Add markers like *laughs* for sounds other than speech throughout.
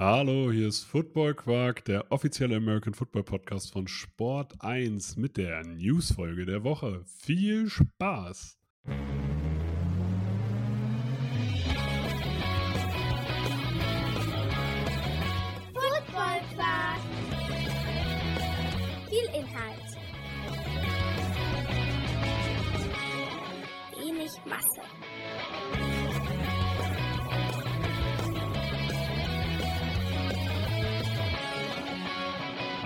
Hallo, hier ist Football Quark, der offizielle American Football Podcast von Sport 1 mit der Newsfolge der Woche. Viel Spaß!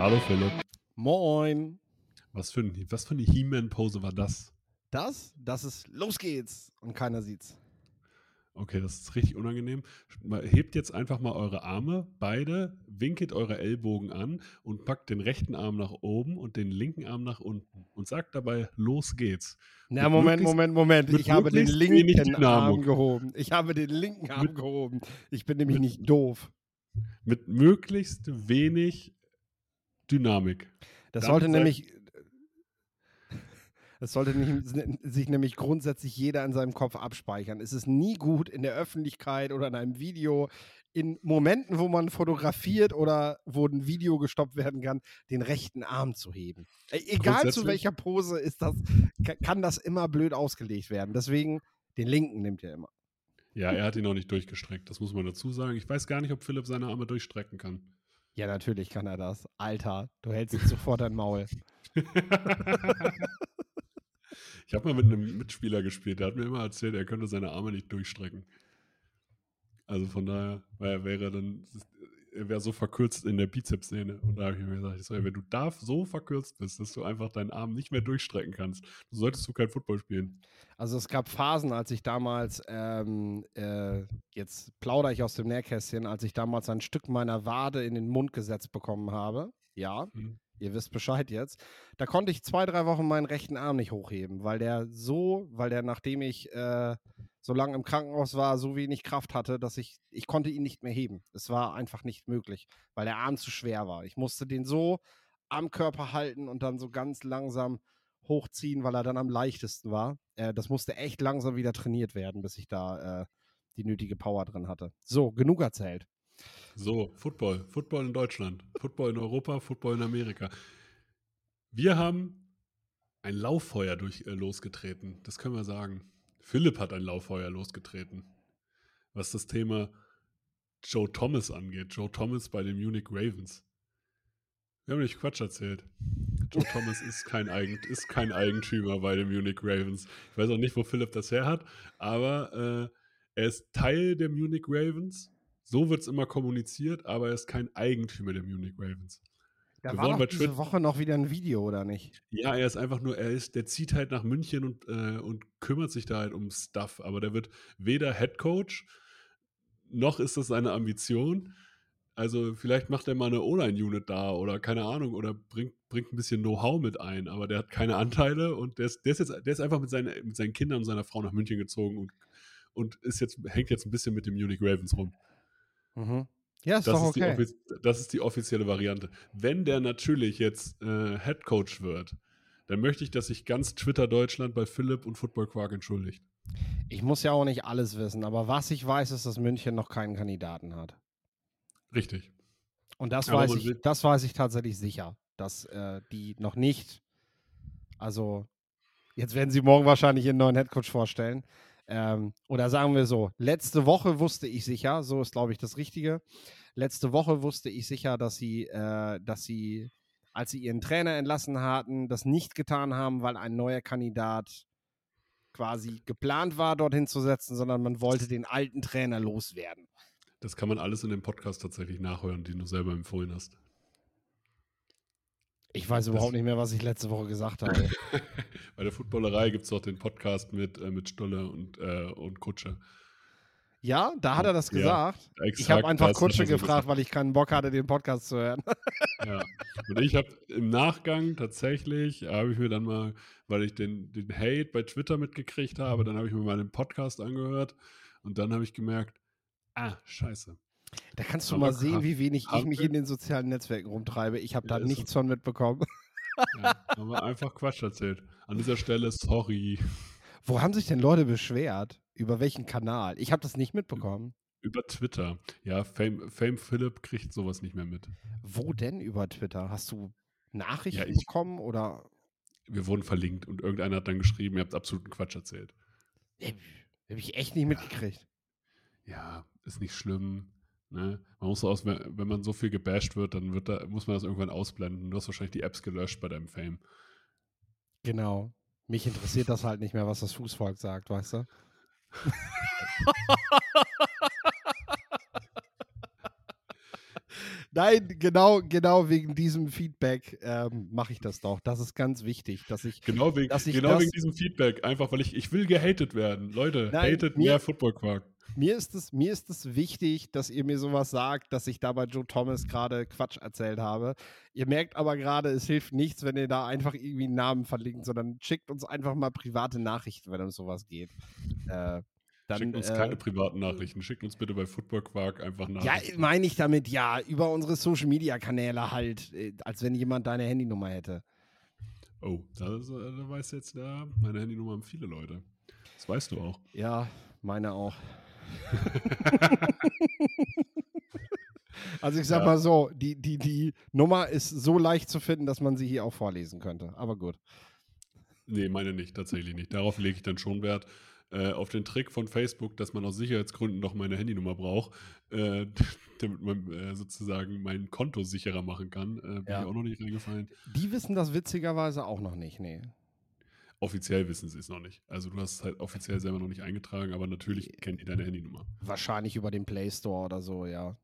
Hallo Philipp. Moin. Was für, ein, was für eine He-Man-Pose war das? Das, das ist los geht's und keiner sieht's. Okay, das ist richtig unangenehm. Hebt jetzt einfach mal eure Arme, beide, winkelt eure Ellbogen an und packt den rechten Arm nach oben und den linken Arm nach unten und sagt dabei, los geht's. Na, Mit Moment, Moment, Moment. Ich habe den linken. Arm gehoben. Ich habe den linken Arm Mit- gehoben. Ich bin nämlich mit- nicht doof. Mit möglichst wenig Dynamik. Das Damit *laughs* sollte nämlich. Das sollte nicht, sich nämlich grundsätzlich jeder in seinem Kopf abspeichern. Es ist nie gut in der Öffentlichkeit oder in einem Video, in Momenten, wo man fotografiert oder wo ein Video gestoppt werden kann, den rechten Arm zu heben. E- Egal zu welcher Pose ist das, ka- kann das immer blöd ausgelegt werden. Deswegen den linken nimmt ihr immer. Ja, er hat ihn noch nicht durchgestreckt, das muss man dazu sagen. Ich weiß gar nicht, ob Philipp seine Arme durchstrecken kann. Ja, natürlich kann er das. Alter, du hältst jetzt sofort dein Maul. *laughs* *laughs* ich habe mal mit einem Mitspieler gespielt, der hat mir immer erzählt, er könnte seine Arme nicht durchstrecken. Also von daher, weil er wäre dann, wäre so verkürzt in der Bizepssehne. Und da habe ich mir gesagt, ich so, ey, wenn du da so verkürzt bist, dass du einfach deinen Arm nicht mehr durchstrecken kannst, so solltest du kein Football spielen. Also es gab Phasen, als ich damals, ähm, äh, jetzt plaudere ich aus dem Nähkästchen, als ich damals ein Stück meiner Wade in den Mund gesetzt bekommen habe. Ja, Mhm. Ihr wisst Bescheid jetzt. Da konnte ich zwei, drei Wochen meinen rechten Arm nicht hochheben, weil der so, weil der, nachdem ich äh, so lange im Krankenhaus war, so wenig Kraft hatte, dass ich, ich konnte ihn nicht mehr heben. Es war einfach nicht möglich, weil der Arm zu schwer war. Ich musste den so am Körper halten und dann so ganz langsam hochziehen, weil er dann am leichtesten war. Äh, das musste echt langsam wieder trainiert werden, bis ich da äh, die nötige Power drin hatte. So, genug erzählt. So, Football. Football in Deutschland. Football in Europa, Football in Amerika. Wir haben ein Lauffeuer durch, äh, losgetreten. Das können wir sagen. Philipp hat ein Lauffeuer losgetreten. Was das Thema Joe Thomas angeht. Joe Thomas bei den Munich Ravens. Wir haben nicht Quatsch erzählt. Joe Thomas ist kein, Eigen, ist kein Eigentümer bei den Munich Ravens. Ich weiß auch nicht, wo Philipp das her hat, aber äh, er ist Teil der Munich Ravens. So wird es immer kommuniziert, aber er ist kein Eigentümer der Munich Ravens. Da Wir war doch diese Twitter- Woche noch wieder ein Video, oder nicht? Ja, er ist einfach nur, er ist, der zieht halt nach München und, äh, und kümmert sich da halt um Stuff, aber der wird weder Head Coach, noch ist das seine Ambition. Also vielleicht macht er mal eine O-Line-Unit da oder keine Ahnung oder bringt, bringt ein bisschen Know-how mit ein, aber der hat keine Anteile und der ist, der ist jetzt, der ist einfach mit seinen, mit seinen Kindern und seiner Frau nach München gezogen und, und ist jetzt, hängt jetzt ein bisschen mit den Munich Ravens rum. Mhm. Ja, ist Das, doch ist die okay. das ist die offizielle Variante. Wenn der natürlich jetzt äh, Head Coach wird, dann möchte ich, dass sich ganz Twitter Deutschland bei Philipp und Football Quark entschuldigt. Ich muss ja auch nicht alles wissen, aber was ich weiß, ist, dass München noch keinen Kandidaten hat. Richtig. Und das Aber weiß ich, das weiß ich tatsächlich sicher, dass äh, die noch nicht, also jetzt werden sie morgen wahrscheinlich ihren neuen Headcoach vorstellen. Ähm, oder sagen wir so, letzte Woche wusste ich sicher, so ist glaube ich das Richtige. Letzte Woche wusste ich sicher, dass sie, äh, dass sie, als sie ihren Trainer entlassen hatten, das nicht getan haben, weil ein neuer Kandidat quasi geplant war, dorthin zu setzen, sondern man wollte den alten Trainer loswerden. Das kann man alles in dem Podcast tatsächlich nachhören, den du selber empfohlen hast. Ich weiß überhaupt nicht mehr, was ich letzte Woche gesagt habe. *laughs* Bei der Footballerei gibt es doch den Podcast mit, äh, mit Stolle und, äh, und Kutsche. Ja, da hat er das Ja, gesagt. ich Exakt habe einfach das Kutsche gefragt, weil ich keinen Bock hatte, den Podcast zu hören. *laughs* Ja. Und ich habe im Nachgang tatsächlich, habe ich mir dann mal, weil ich den, den Hate bei Twitter mitgekriegt habe, dann habe ich mir mal den Podcast angehört und dann habe ich gemerkt, ah, scheiße. Da kannst du mal sehen, wie wenig ich mich in den sozialen Netzwerken rumtreibe. Ich habe Ja, da nichts von mitbekommen. Ja, haben wir einfach Quatsch erzählt. An dieser Stelle, sorry. Wo haben sich denn Leute beschwert? Über welchen Kanal? Ich habe das nicht mitbekommen. Über Twitter. Ja, Fame, Fame Philip kriegt sowas nicht mehr mit. Wo denn über Twitter? Hast du Nachrichten ich- bekommen oder? Wir wurden verlinkt und irgendeiner hat dann geschrieben, ihr habt absoluten Quatsch erzählt. Habe ich echt nicht mitgekriegt. Ja, ist nicht schlimm. Ne? Man muss aus, wenn man so viel gebasht wird, dann wird da, muss man das irgendwann ausblenden. Du hast wahrscheinlich die Apps gelöscht bei deinem Fame. Genau. Mich interessiert das halt nicht mehr, was das Fußvolk sagt, weißt du? *laughs* Nein, genau, genau wegen diesem Feedback ähm, mache ich das doch. Das ist ganz wichtig, dass ich. Genau wegen, ich genau wegen diesem Feedback. Einfach, weil ich, ich will gehatet werden. Leute, Nein, hatet mir- mehr Football-Quark. Mir ist, es, mir ist es wichtig, dass ihr mir sowas sagt, dass ich da bei Joe Thomas gerade Quatsch erzählt habe. Ihr merkt aber gerade, es hilft nichts, wenn ihr da einfach irgendwie einen Namen verlinkt, sondern schickt uns einfach mal private Nachrichten, wenn um sowas geht. Äh, dann, Schickt uns äh, keine privaten Nachrichten. Schickt uns bitte bei Football Quark einfach Ja, Nachrichten. meine ich damit, ja, über unsere Social Media Kanäle halt, äh, als wenn jemand deine Handynummer hätte. oh, da, äh, da weiß jetzt, ja, meine Handynummer haben viele Leute. Das weißt du auch. Ja, meine auch. *laughs* also ich sag Ja. mal so, die, die, die Nummer ist so leicht zu finden, dass man sie hier auch vorlesen könnte. Aber gut. Nee, meine nicht, tatsächlich nicht. Darauf lege ich dann schon Wert. Äh, auf den Trick von Facebook, dass man aus Sicherheitsgründen doch meine Handynummer braucht, äh, *laughs* damit man äh, sozusagen mein Konto sicherer machen kann, äh, bin Ja. ich auch noch nicht reingefallen. Die wissen das witzigerweise auch noch nicht, nee. Offiziell wissen sie es noch nicht. Also du hast es halt offiziell selber noch nicht eingetragen, aber natürlich kennen die deine Handynummer. Wahrscheinlich über den Play Store oder so, ja.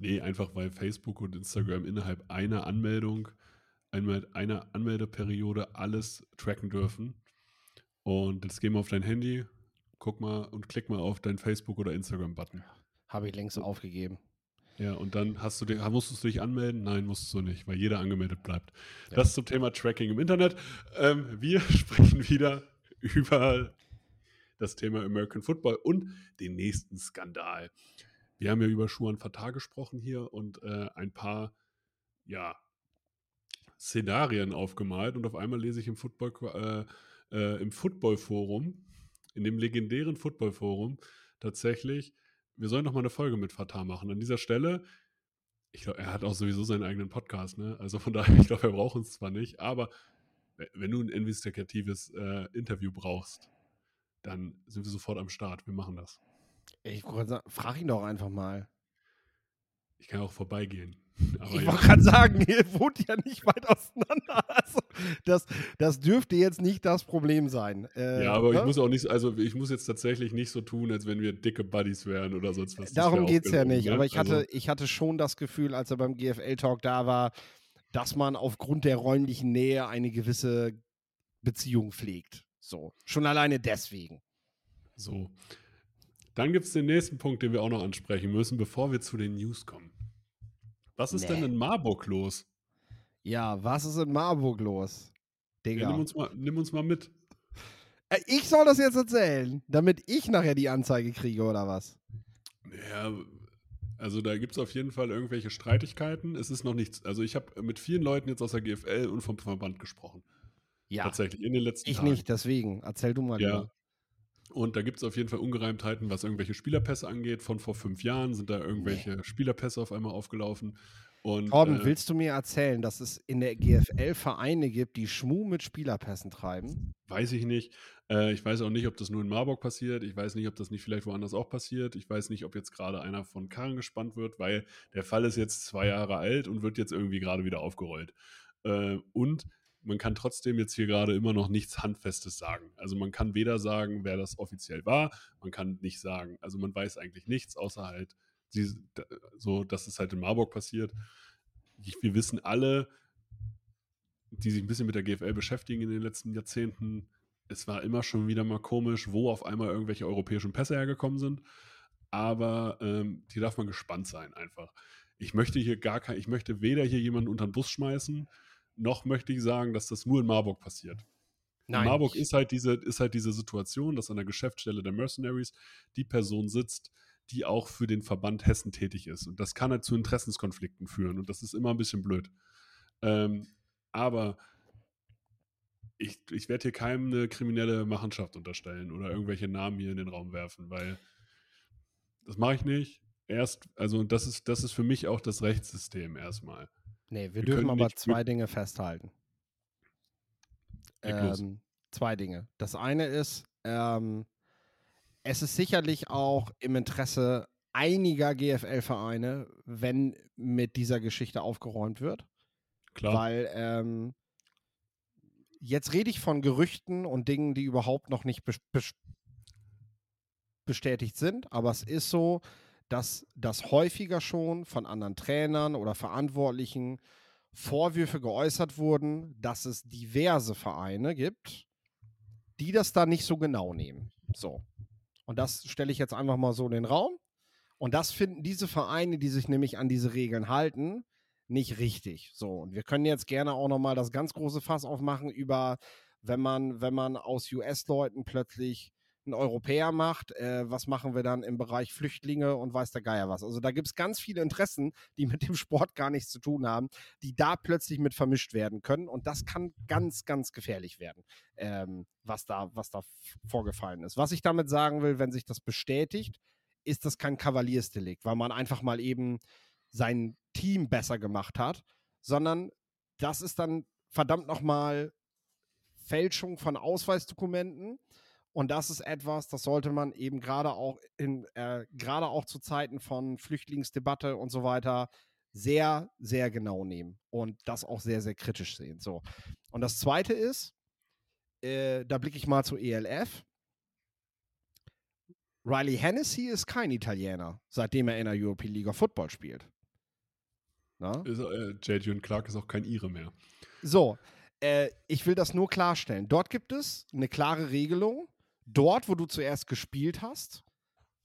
Nee, einfach weil Facebook und Instagram innerhalb einer Anmeldung, einmal einer Anmeldeperiode alles tracken dürfen. Und jetzt geh mal auf dein Handy, guck mal und klick mal auf deinen Facebook- oder Instagram-Button. Habe ich längst aufgegeben. Ja, und dann hast du den, musstest du dich anmelden? Nein, musstest du nicht, weil jeder angemeldet bleibt. Ja. Das zum Thema Tracking im Internet. Ähm, wir *laughs* sprechen wieder über das Thema American Football und den nächsten Skandal. Wir haben ja über Schuhan Fatah gesprochen hier und äh, ein paar, ja, Szenarien aufgemalt und auf einmal lese ich im Football, äh, äh, im Football-Forum, in dem legendären Football-Forum, tatsächlich, wir sollen noch mal eine Folge mit Fatah machen. An dieser Stelle, ich glaube, er hat auch sowieso seinen eigenen Podcast, ne? Also von *laughs* daher, ich glaube, wir brauchen es zwar nicht, aber we- wenn du ein investigatives äh, Interview brauchst, dann sind wir sofort am Start. Wir machen das. Ich wollte sagen, frag ihn doch einfach mal. Ich kann auch vorbeigehen. Aber ich ja. wollte gerade sagen, *laughs* ihr wohnt ja nicht weit auseinander. Also, das, das dürfte jetzt nicht das Problem sein. Äh, Ja, aber ich ne? muss auch nicht, also ich muss jetzt tatsächlich nicht so tun, als wenn wir dicke Buddies wären oder sonst was. Darum geht es ja nicht. ne? Aber ich hatte, Also, ich hatte schon das Gefühl, als er beim GFL-Talk da war, dass man aufgrund der räumlichen Nähe eine gewisse Beziehung pflegt. So. Schon alleine deswegen. so. Dann gibt es den nächsten Punkt, den wir auch noch ansprechen müssen, bevor wir zu den News kommen. Was ist Nee. denn in Marburg los? Ja, was ist in Marburg los? Ja, Digga. nimm, uns mal, nimm uns mal mit. Äh, ich soll das jetzt erzählen, damit ich nachher die Anzeige kriege oder was? Ja, also da gibt es auf jeden Fall irgendwelche Streitigkeiten. Es ist noch nichts. Also ich habe mit vielen Leuten jetzt aus der GFL und vom Verband gesprochen. Ja, Tatsächlich, in den letzten ich Tagen. nicht, deswegen. Erzähl du mal Ja. lieber. Und da gibt es auf jeden Fall Ungereimtheiten, was irgendwelche Spielerpässe angeht. Von vor fünf Jahren sind da irgendwelche Spielerpässe auf einmal aufgelaufen. Und, Torben, äh, willst du mir erzählen, dass es in der GFL Vereine gibt, die Schmuh mit Spielerpässen treiben? Weiß ich nicht. Äh, ich weiß auch nicht, ob das nur in Marburg passiert. Ich weiß nicht, ob das nicht vielleicht woanders auch passiert. Ich weiß nicht, ob jetzt gerade einer von Karren gespannt wird, weil der Fall ist jetzt zwei Jahre alt und wird jetzt irgendwie gerade wieder aufgerollt. Äh, und man kann trotzdem jetzt hier gerade immer noch nichts Handfestes sagen. Also man kann weder sagen, wer das offiziell war, man kann nicht sagen. Also man weiß eigentlich nichts, außer halt die, so, dass es halt in Marburg passiert. Ich, wir wissen alle, die sich ein bisschen mit der GFL beschäftigen in den letzten Jahrzehnten, es war immer schon wieder mal komisch, wo auf einmal irgendwelche europäischen Pässe hergekommen sind. Aber ähm, hier darf man gespannt sein einfach. Ich möchte hier gar kein, ich möchte weder hier jemanden unter den Bus schmeißen, noch möchte ich sagen, dass das nur in Marburg passiert. in Marburg ist halt, diese, ist halt diese Situation, dass an der Geschäftsstelle der Mercenaries die Person sitzt, die auch für den Verband Hessen tätig ist. Und das kann halt zu Interessenskonflikten führen. Und das ist immer ein bisschen blöd. Ähm, aber ich, ich werde hier keinem eine kriminelle Machenschaft unterstellen oder irgendwelche Namen hier in den Raum werfen, weil Das mache ich nicht. Erst, also das ist, das ist für mich auch das Rechtssystem erstmal. Nee, wir, Wir dürfen aber nicht- zwei Dinge festhalten. Ähm, zwei Dinge. Das eine ist, ähm, es ist sicherlich auch im Interesse einiger GFL-Vereine, wenn mit dieser Geschichte aufgeräumt wird. Klar. Weil ähm, jetzt rede ich von Gerüchten und Dingen, die überhaupt noch nicht bes bes bestätigt sind. Aber es ist so, dass das häufiger schon von anderen Trainern oder Verantwortlichen Vorwürfe geäußert wurden, dass es diverse Vereine gibt, die das da nicht so genau nehmen. So. Und das stelle ich jetzt einfach mal so in den Raum. Und das finden diese Vereine, die sich nämlich an diese Regeln halten, nicht richtig. So, und wir können jetzt gerne auch nochmal das ganz große Fass aufmachen über, wenn man, wenn man aus US-Leuten plötzlich einen Europäer macht, äh, was machen wir dann im Bereich Flüchtlinge und weiß der Geier was. Also da gibt es ganz viele Interessen, die mit dem Sport gar nichts zu tun haben, die da plötzlich mit vermischt werden können. Und das kann ganz, ganz gefährlich werden, ähm, was, da, was da vorgefallen ist. Was ich damit sagen will, wenn sich das bestätigt, ist das kein Kavaliersdelikt, weil man einfach mal eben sein Team besser gemacht hat, sondern das ist dann verdammt nochmal Fälschung von Ausweisdokumenten. Und das ist etwas, das sollte man eben gerade auch in, äh, gerade auch zu Zeiten von Flüchtlingsdebatte und so weiter sehr, sehr genau nehmen und das auch sehr, sehr kritisch sehen. So. Und das zweite ist, äh, da blicke ich mal zu ELF. Riley Hennessy ist kein Italiener, seitdem er in der European League of Football spielt. Na? Ist, äh, J.J. Clark ist auch kein Ire mehr. So, äh, ich will das nur klarstellen. Dort gibt es eine klare Regelung. Dort, wo du zuerst gespielt hast,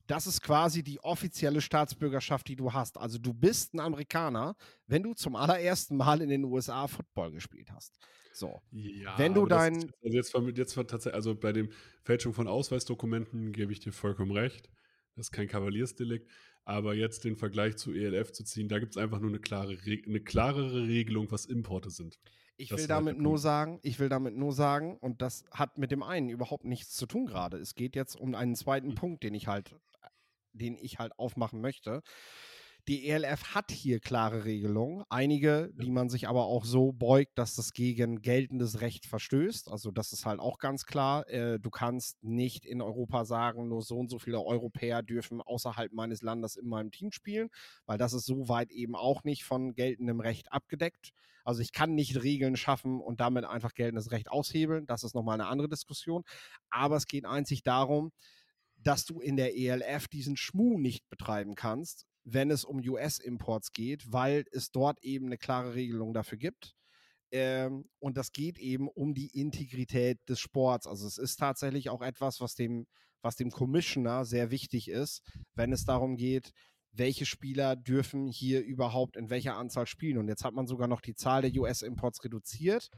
das ist quasi die offizielle Staatsbürgerschaft, die du hast. Also du bist ein Amerikaner, wenn du zum allerersten Mal in den USA Football gespielt hast. So. Ja, Wenn du dein- ist jetzt- Also jetzt, jetzt tatsächlich, also bei dem Fälschung von Ausweisdokumenten gebe ich dir vollkommen recht. Das ist kein Kavaliersdelikt. Aber jetzt den Vergleich zu ELF zu ziehen, da gibt es einfach nur eine, klare, Re- eine klarere Regelung, was Importe sind. Ich Das will damit nur sagen, ich will damit nur sagen, und das hat mit dem einen überhaupt nichts zu tun gerade. Es geht jetzt um einen zweiten Mhm. Punkt, den ich halt, den ich halt aufmachen möchte. Die ELF hat hier klare Regelungen, einige, die man sich aber auch so beugt, dass das gegen geltendes Recht verstößt. Also das ist halt auch ganz klar. Äh, du kannst nicht in Europa sagen, nur so und so viele Europäer dürfen außerhalb meines Landes in meinem Team spielen, weil das ist so weit eben auch nicht von geltendem Recht abgedeckt. Also ich kann nicht Regeln schaffen und damit einfach geltendes Recht aushebeln. Das ist nochmal eine andere Diskussion. Aber es geht einzig darum, dass du in der ELF diesen Schmuh nicht betreiben kannst, wenn es um US-Imports geht, weil es dort eben eine klare Regelung dafür gibt. Ähm, und das geht eben um die Integrität des Sports. Also es ist tatsächlich auch etwas, was dem, was dem Commissioner sehr wichtig ist, wenn es darum geht, welche Spieler dürfen hier überhaupt in welcher Anzahl spielen. Und jetzt hat man sogar noch die Zahl der US-Imports reduziert.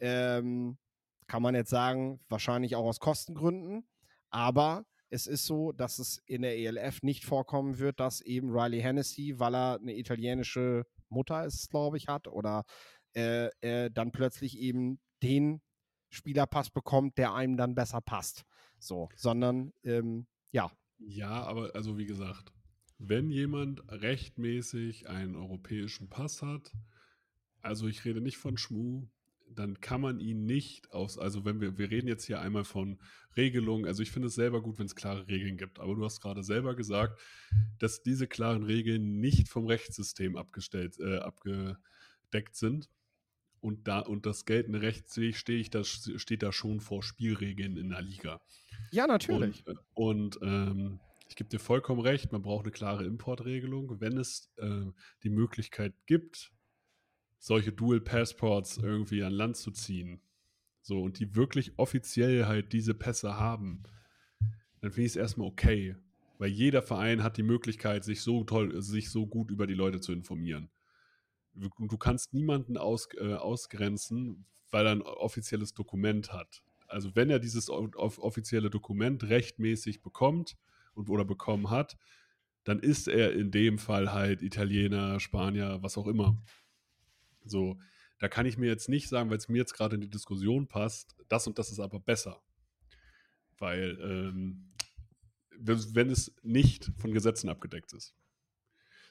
Ähm, kann man jetzt sagen, wahrscheinlich auch aus Kostengründen. Aber es ist so, dass es in der ELF nicht vorkommen wird, dass eben Riley Hennessy, weil er eine italienische Mutter ist, glaube ich, hat, oder äh, äh, dann plötzlich eben den Spielerpass bekommt, der einem dann besser passt. So, sondern ähm, ja, Ja, aber also wie gesagt, wenn jemand rechtmäßig einen europäischen Pass hat, also ich rede nicht von Schmu, dann kann man ihn nicht aus, also wenn wir, wir reden jetzt hier einmal von Regelungen, also ich finde es selber gut, wenn es klare Regeln gibt, aber du hast gerade selber gesagt, dass diese klaren Regeln nicht vom Rechtssystem abgestellt, äh, abgedeckt sind. Und da, und das geltende Recht sehe ich, stehe ich da, steht da schon vor Spielregeln in der Liga. ja, natürlich. Und, äh, und ähm, ich gebe dir vollkommen recht, man braucht eine klare Importregelung. Wenn es äh, die Möglichkeit gibt, solche Dual Passports irgendwie an Land zu ziehen, so und die wirklich offiziell halt diese Pässe haben, dann finde ich es erstmal okay. Weil jeder Verein hat die Möglichkeit, sich so toll, sich so gut über die Leute zu informieren. Du, kannst niemanden aus, äh, ausgrenzen, weil er ein offizielles Dokument hat. Also wenn er dieses offizielle Dokument rechtmäßig bekommt und oder bekommen hat, dann ist er in dem Fall halt Italiener, Spanier, was auch immer. So, da kann ich mir jetzt nicht sagen, weil es mir jetzt gerade in die Diskussion passt, das und das ist aber besser. Weil ähm, wenn es nicht von Gesetzen abgedeckt ist.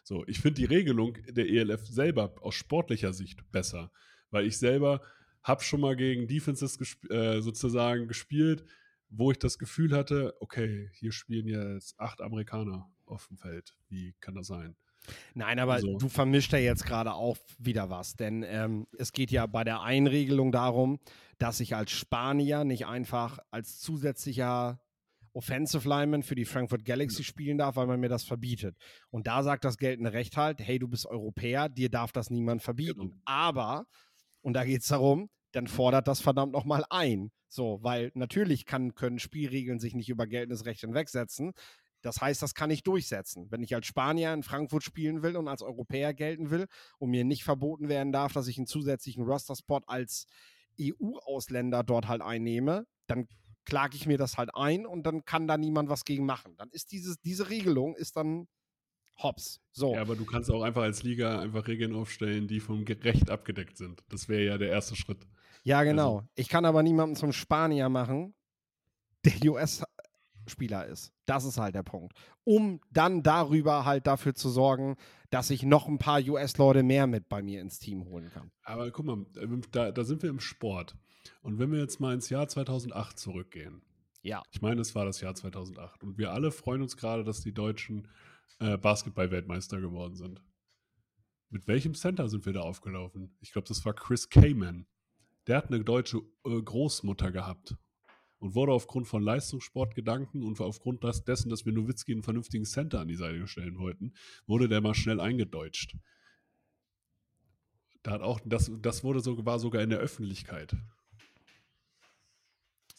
So, ich finde die Regelung der ELF selber aus sportlicher Sicht besser, weil ich selber habe schon mal gegen Defenses gesp äh, sozusagen gespielt, wo ich das Gefühl hatte, okay, hier spielen jetzt acht Amerikaner auf dem Feld. Wie kann das sein? Nein, aber Also- du vermischt ja jetzt gerade auch wieder was, denn ähm, es geht ja bei der Einregelung darum, dass ich als Spanier nicht einfach als zusätzlicher Offensive Lineman für die Frankfurt Galaxy spielen darf, weil man mir das verbietet. Und da sagt das geltende Recht halt, hey, du bist Europäer, dir darf das niemand verbieten. Genau. Aber, und da geht es darum, dann fordert das verdammt nochmal ein. So, weil natürlich kann, können Spielregeln sich nicht über geltendes Recht hinwegsetzen. Das heißt, das kann ich durchsetzen. Wenn ich als Spanier in Frankfurt spielen will und als Europäer gelten will und mir nicht verboten werden darf, dass ich einen zusätzlichen Roster-Spot als EU-Ausländer dort halt einnehme, dann klage ich mir das halt ein und dann kann da niemand was gegen machen. Dann ist dieses, diese Regelung ist dann hops. So. Ja, aber du kannst auch einfach als Liga einfach Regeln aufstellen, die vom Recht abgedeckt sind. Das wäre ja der erste Schritt. Ja, genau. ich kann aber niemanden zum Spanier machen, der US-Spieler ist. Das ist halt der Punkt. Um dann darüber halt dafür zu sorgen, dass ich noch ein paar US-Leute mehr mit bei mir ins Team holen kann. Aber guck mal, da, da sind wir im Sport. Und wenn wir jetzt mal ins Jahr 2008 zurückgehen, Ja. ich meine, es war das Jahr 2008 und wir alle freuen uns gerade, dass die Deutschen äh, Basketball-Weltmeister geworden sind. Mit welchem Center sind wir da aufgelaufen? Ich glaube, das war Chris Kaman. Der hat eine deutsche äh, Großmutter gehabt und wurde aufgrund von Leistungssportgedanken und aufgrund das, dessen, dass wir Nowitzki einen vernünftigen Center an die Seite stellen wollten, wurde der mal schnell eingedeutscht. Da hat auch, das, das wurde so, war sogar in der Öffentlichkeit.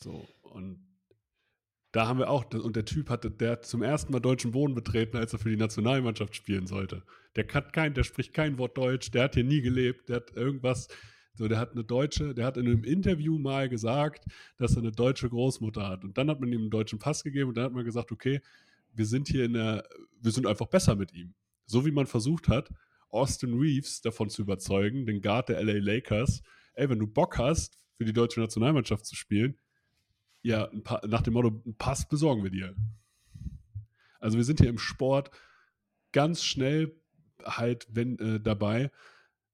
So, und da haben wir auch, und der Typ hatte, der hat zum ersten Mal deutschen Boden betreten, als er für die Nationalmannschaft spielen sollte. Der kann kein, der spricht kein Wort Deutsch, der hat hier nie gelebt, der hat irgendwas, so, der hat eine deutsche, der hat in einem Interview mal gesagt, dass er eine deutsche Großmutter hat. Und dann hat man ihm einen deutschen Pass gegeben und dann hat man gesagt, okay, wir sind hier in der, wir sind einfach besser mit ihm. So wie man versucht hat, Austin Reeves davon zu überzeugen, den Guard der LA Lakers, ey, wenn du Bock hast, für die deutsche Nationalmannschaft zu spielen, ja, ein Pa- nach dem Motto, einen Pass besorgen wir dir. Also wir sind hier im Sport ganz schnell halt wenn, äh, dabei,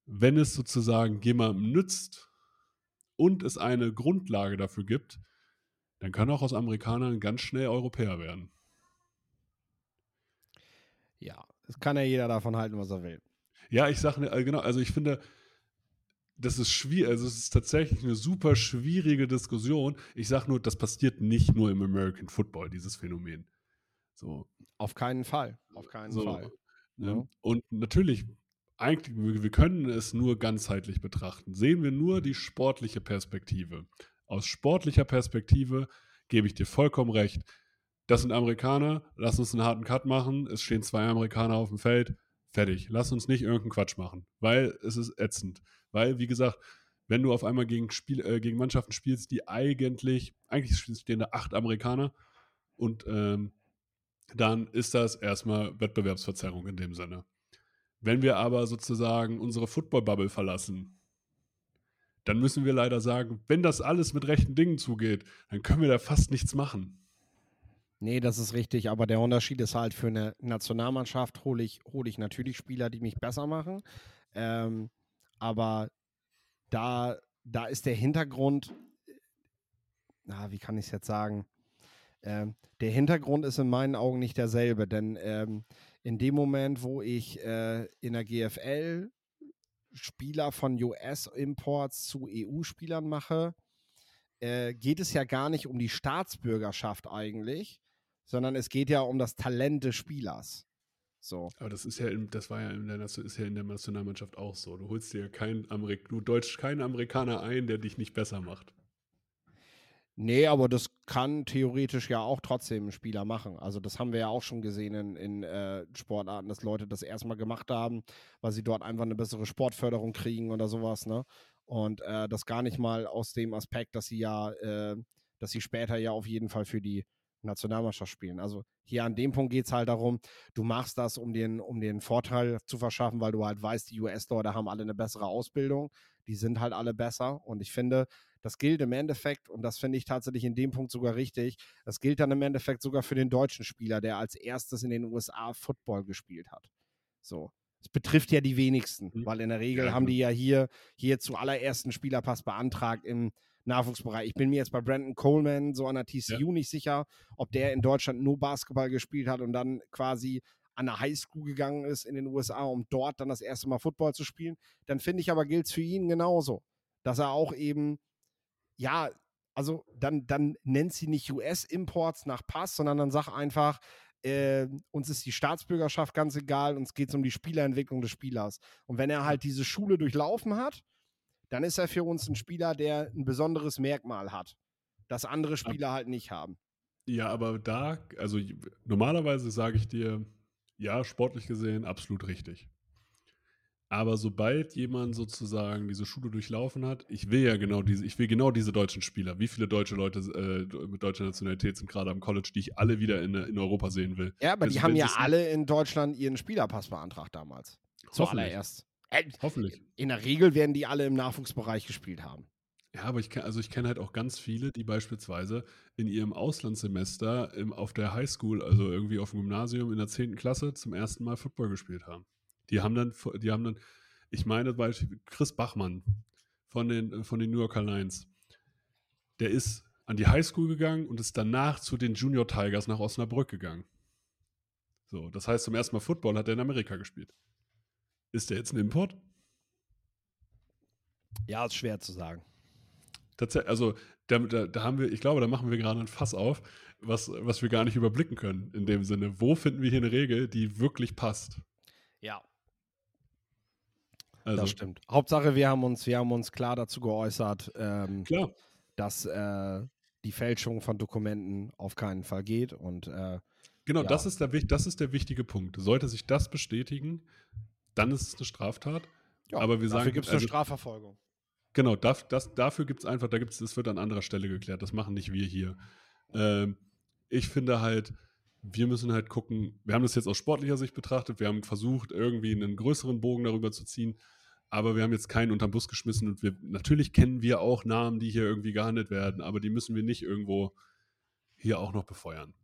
wenn es sozusagen jemandem nützt und es eine Grundlage dafür gibt, dann kann auch aus Amerikanern ganz schnell Europäer werden. Ja. Es kann ja jeder davon halten, was er will. Ja, ich sage, äh, genau, also ich finde, das ist schwierig, also es ist tatsächlich eine super schwierige Diskussion. Ich sage nur, das passiert nicht nur im American Football, dieses Phänomen. So, Auf keinen Fall. Auf keinen so. Fall. Ne? Ja. Und natürlich, eigentlich, wir können es nur ganzheitlich betrachten. Sehen wir nur die sportliche Perspektive. Aus sportlicher Perspektive gebe ich dir vollkommen recht. Das sind Amerikaner, lass uns einen harten Cut machen. Es stehen zwei Amerikaner auf dem Feld. Fertig. Lass uns nicht irgendeinen Quatsch machen, weil es ist ätzend. Weil, wie gesagt, wenn du auf einmal gegen, Spiel, äh, gegen Mannschaften spielst, die eigentlich, eigentlich stehen da acht Amerikaner und ähm, dann ist das erstmal Wettbewerbsverzerrung in dem Sinne. Wenn wir aber sozusagen unsere Football-Bubble verlassen, dann müssen wir leider sagen, wenn das alles mit rechten Dingen zugeht, dann können wir da fast nichts machen. Nee, das ist richtig, aber der Unterschied ist halt, für eine Nationalmannschaft hole ich, hole ich natürlich Spieler, die mich besser machen. Ähm, aber da, da ist der Hintergrund, na, wie kann ich es jetzt sagen? Ähm, der Hintergrund ist in meinen Augen nicht derselbe, denn ähm, in dem Moment, wo ich äh, in der GFL Spieler von US-Imports zu EU-Spielern mache, äh, geht es ja gar nicht um die Staatsbürgerschaft eigentlich, sondern es geht ja um das Talent des Spielers. So. Aber das ist ja, in, das war ja in der, ist ja in der Nationalmannschaft auch so. Du holst dir keinen Amerik du deutsch keinen Amerikaner ein, der dich nicht besser macht. Nee, aber das kann theoretisch ja auch trotzdem ein Spieler machen. Also das haben wir ja auch schon gesehen in, in äh, Sportarten, dass Leute das erstmal gemacht haben, weil sie dort einfach eine bessere Sportförderung kriegen oder sowas, ne? Und äh, das gar nicht mal aus dem Aspekt, dass sie ja, äh, dass sie später ja auf jeden Fall für die Nationalmannschaft spielen. Also hier an dem Punkt geht es halt darum, du machst das, um den, um den Vorteil zu verschaffen, weil du halt weißt, die US-Leute haben alle eine bessere Ausbildung, die sind halt alle besser. Und ich finde, Das gilt im Endeffekt, und das finde ich tatsächlich in dem Punkt sogar richtig, das gilt dann im Endeffekt sogar für den deutschen Spieler, der als erstes in den USA Football gespielt hat. So. Es betrifft ja die wenigsten, Mhm. weil in der Regel Ja, haben genau. die ja hier, hier zuallererst einen Spielerpass beantragt im Nachwuchsbereich. Ich bin mir jetzt bei Brandon Coleman, so an der TCU, nicht sicher, ob der in Deutschland nur Basketball gespielt hat und dann quasi an der Highschool gegangen ist in den USA, um dort dann das erste Mal Football zu spielen. Dann finde ich aber, gilt es für ihn genauso, dass er auch eben, ja, also dann, dann nennt sie nicht US-Imports nach Pass, sondern dann sag einfach, äh, uns ist die Staatsbürgerschaft ganz egal, uns geht es um die Spielerentwicklung des Spielers. Und wenn er halt diese Schule durchlaufen hat, dann ist er für uns ein Spieler, der ein besonderes Merkmal hat, das andere Spieler halt nicht haben. Ja, aber da, also normalerweise sage ich dir, ja, sportlich gesehen, absolut richtig. Aber sobald jemand sozusagen diese Schule durchlaufen hat, ich will ja genau diese, ich will genau diese deutschen Spieler. Wie viele deutsche Leute äh, mit deutscher Nationalität sind gerade am College, die ich alle wieder in, in Europa sehen will? Ja, aber die haben ja alle in Deutschland ihren Spielerpass beantragt damals. Zuallererst. Äh, Hoffentlich. in der Regel werden die alle im Nachwuchsbereich gespielt haben. Ja, aber ich kenn, also ich kenne halt auch ganz viele, die beispielsweise in ihrem Auslandssemester im, auf der Highschool, also irgendwie auf dem Gymnasium in der 10. Klasse zum ersten Mal Football gespielt haben. Die haben dann, die haben dann, ich meine Beispiel Chris Bachmann von den, äh, von den New Yorker Lions, der ist an die Highschool gegangen und ist danach zu den Junior Tigers nach Osnabrück gegangen. So, das heißt, zum ersten Mal Football hat er in Amerika gespielt. Ist der jetzt ein Import? Ja, ist schwer zu sagen. Tatsächlich, also da, da, da haben wir, ich glaube, da machen wir gerade ein Fass auf, was, was wir gar nicht überblicken können. In dem Sinne, wo finden wir hier eine Regel, die wirklich passt? Ja, Also das stimmt. Hauptsache, wir haben uns, wir haben uns klar dazu geäußert, ähm, klar, dass äh, die Fälschung von Dokumenten auf keinen Fall geht. Und äh, genau, Ja. das, ist der, das ist der wichtige Punkt. Sollte sich das bestätigen, dann ist es eine Straftat. ja, Aber wir dafür sagen- gibt es eine also- Strafverfolgung. Genau, das, das, dafür gibt es einfach, da gibt's, das wird an anderer Stelle geklärt. Das machen nicht wir hier. Ähm, ich finde halt, wir müssen halt gucken, wir haben das jetzt aus sportlicher Sicht betrachtet, wir haben versucht, irgendwie einen größeren Bogen darüber zu ziehen, aber wir haben jetzt keinen unterm Bus geschmissen und wir, natürlich kennen wir auch Namen, die hier irgendwie gehandelt werden, aber die müssen wir nicht irgendwo hier auch noch befeuern.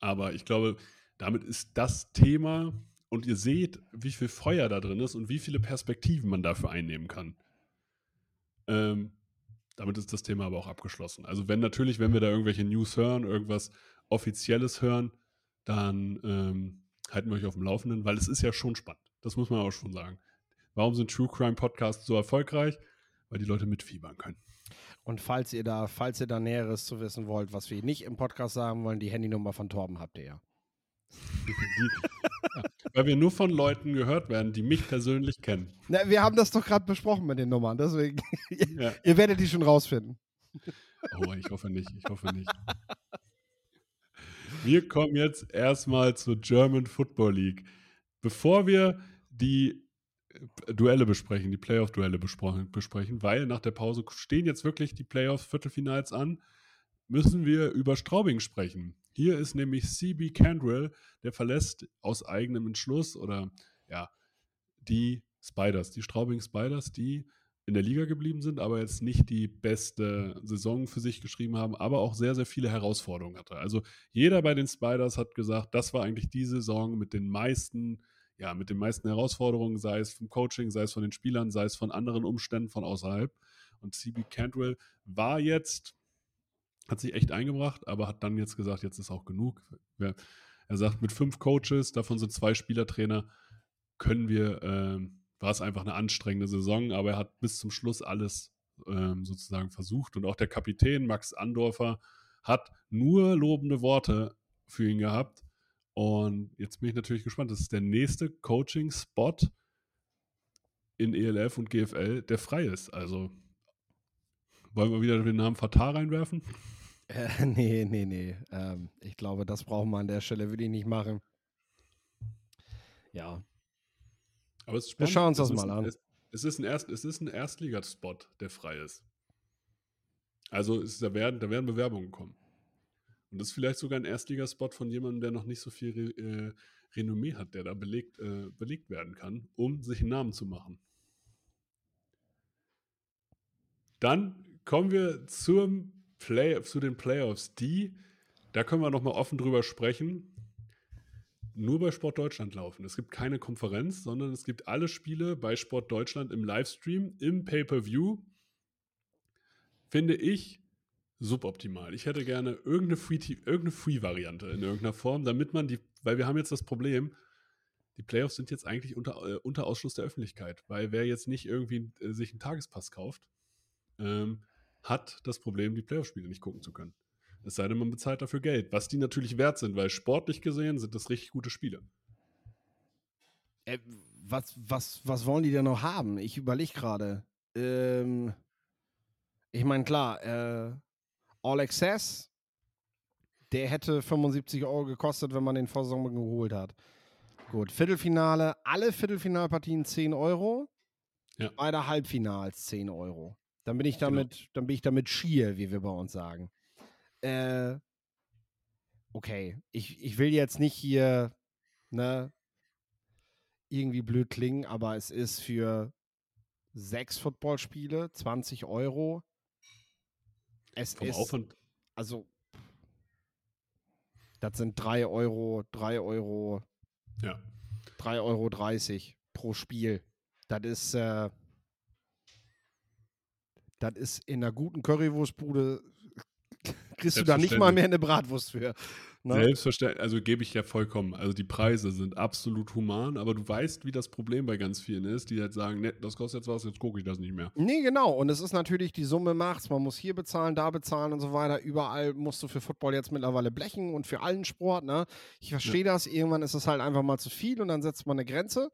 Aber ich glaube, damit ist das Thema und ihr seht, wie viel Feuer da drin ist und wie viele Perspektiven man dafür einnehmen kann. Ähm, damit ist das Thema aber auch abgeschlossen. Also wenn natürlich, wenn wir da irgendwelche News hören, irgendwas Offizielles hören, dann ähm, halten wir euch auf dem Laufenden, weil es ist ja schon spannend. Das muss man auch schon sagen. Warum sind True Crime Podcasts so erfolgreich? Weil die Leute mitfiebern können. Und falls ihr da, falls ihr da Näheres zu wissen wollt, was wir nicht im Podcast sagen wollen, die Handynummer von Torben habt ihr ja. Die, *laughs* weil wir nur von Leuten gehört werden, die mich persönlich kennen. Na, wir haben das doch gerade besprochen mit den Nummern, deswegen. *laughs* Ja. ihr werdet die schon rausfinden. Oh, ich hoffe nicht, ich hoffe nicht. Wir kommen jetzt erstmal zur German Football League. Bevor wir die Duelle besprechen, die Playoff-Duelle besprechen, weil nach der Pause stehen jetzt wirklich die Playoff-Viertelfinals an, müssen wir über Straubing sprechen. Hier ist nämlich CB Candrell, der verlässt aus eigenem Entschluss oder ja, die Spiders, die Straubing Spiders, die in der Liga geblieben sind, aber jetzt nicht die beste Saison für sich geschrieben haben, aber auch sehr, sehr viele Herausforderungen hatte. Also jeder bei den Spiders hat gesagt, das war eigentlich die Saison mit den meisten, ja, mit den meisten Herausforderungen, sei es vom Coaching, sei es von den Spielern, sei es von anderen Umständen von außerhalb. Und CB Cantwell war jetzt, hat sich echt eingebracht, aber hat dann jetzt gesagt, jetzt ist auch genug. Er sagt, mit fünf Coaches, davon sind zwei Spielertrainer, können wir, ähm, war es einfach eine anstrengende Saison, aber er hat bis zum Schluss alles ähm, sozusagen versucht. Und auch der Kapitän Max Andorfer hat nur lobende Worte für ihn gehabt. Und jetzt bin ich natürlich gespannt. Das ist der nächste Coaching-Spot in ELF und GFL, der frei ist. Also wollen wir wieder den Namen Fatah reinwerfen? Äh, *laughs* nee, nee, nee. Ähm, ich glaube, das brauchen wir an der Stelle, würde ich nicht machen. Ja. Aber es ist Wir schauen uns Es das ist mal ein- an. Es, es ist ein, Erst, es ist ein Erstligaspot, der frei ist. Also ist, da, werden, da werden Bewerbungen kommen. Und das ist vielleicht sogar ein Erstligaspot von jemandem, der noch nicht so viel Re, äh, Renommee hat, der da belegt, äh, belegt werden kann, um sich einen Namen zu machen. Dann kommen wir zum Play, zu den Playoffs. Die, da können wir nochmal offen drüber sprechen, nur bei Sport Deutschland laufen. Es gibt keine Konferenz, sondern es gibt alle Spiele bei Sport Deutschland im Livestream, im Pay-Per-View. Finde ich suboptimal. Ich hätte gerne irgendeine Free- irgendeine Free-Variante in irgendeiner Form, damit man die, weil wir haben jetzt das Problem, die Playoffs sind jetzt eigentlich unter, äh, unter Ausschluss der Öffentlichkeit, weil wer jetzt nicht irgendwie äh, sich einen Tagespass kauft, ähm, hat das Problem, die Playoff-Spiele nicht gucken zu können. Es sei denn, man bezahlt dafür Geld, was die natürlich wert sind, weil sportlich gesehen sind das richtig gute Spiele. Äh, was, was, was wollen die denn noch haben? Ich überlege gerade. Ähm, ich meine, klar, äh, All Access, der hätte 75 Euro gekostet, wenn man den vor Saison geholt hat. Gut, Viertelfinale, alle Viertelfinalpartien 10 Euro. Ja. Beide Halbfinals 10 Euro. Dann bin ich Genau. damit, dann bin ich damit schier, wie wir bei uns sagen. Äh, okay, ich, ich will jetzt nicht hier, ne, irgendwie blöd klingen, aber es ist für sechs Footballspiele 20 Euro. Es Vom ist, Aufwand, also, das sind 3 Euro, 3 Euro, ja. 3,30 Euro pro Spiel. Das ist, äh, das ist in einer guten Currywurstbude, kriegst du da nicht mal mehr eine Bratwurst für. Ne? Selbstverständlich, also gebe ich ja vollkommen. Also die Preise sind absolut human, aber du weißt, wie das Problem bei ganz vielen ist, die halt sagen, ne, das kostet jetzt was, jetzt gucke ich das nicht mehr. Nee, genau. Und es ist natürlich, die Summe macht's. Man muss hier bezahlen, da bezahlen und so weiter. Überall musst du für Football jetzt mittlerweile blechen und für allen Sport, ne? Ich verstehe das. Irgendwann ist es halt einfach mal zu viel und dann setzt man eine Grenze.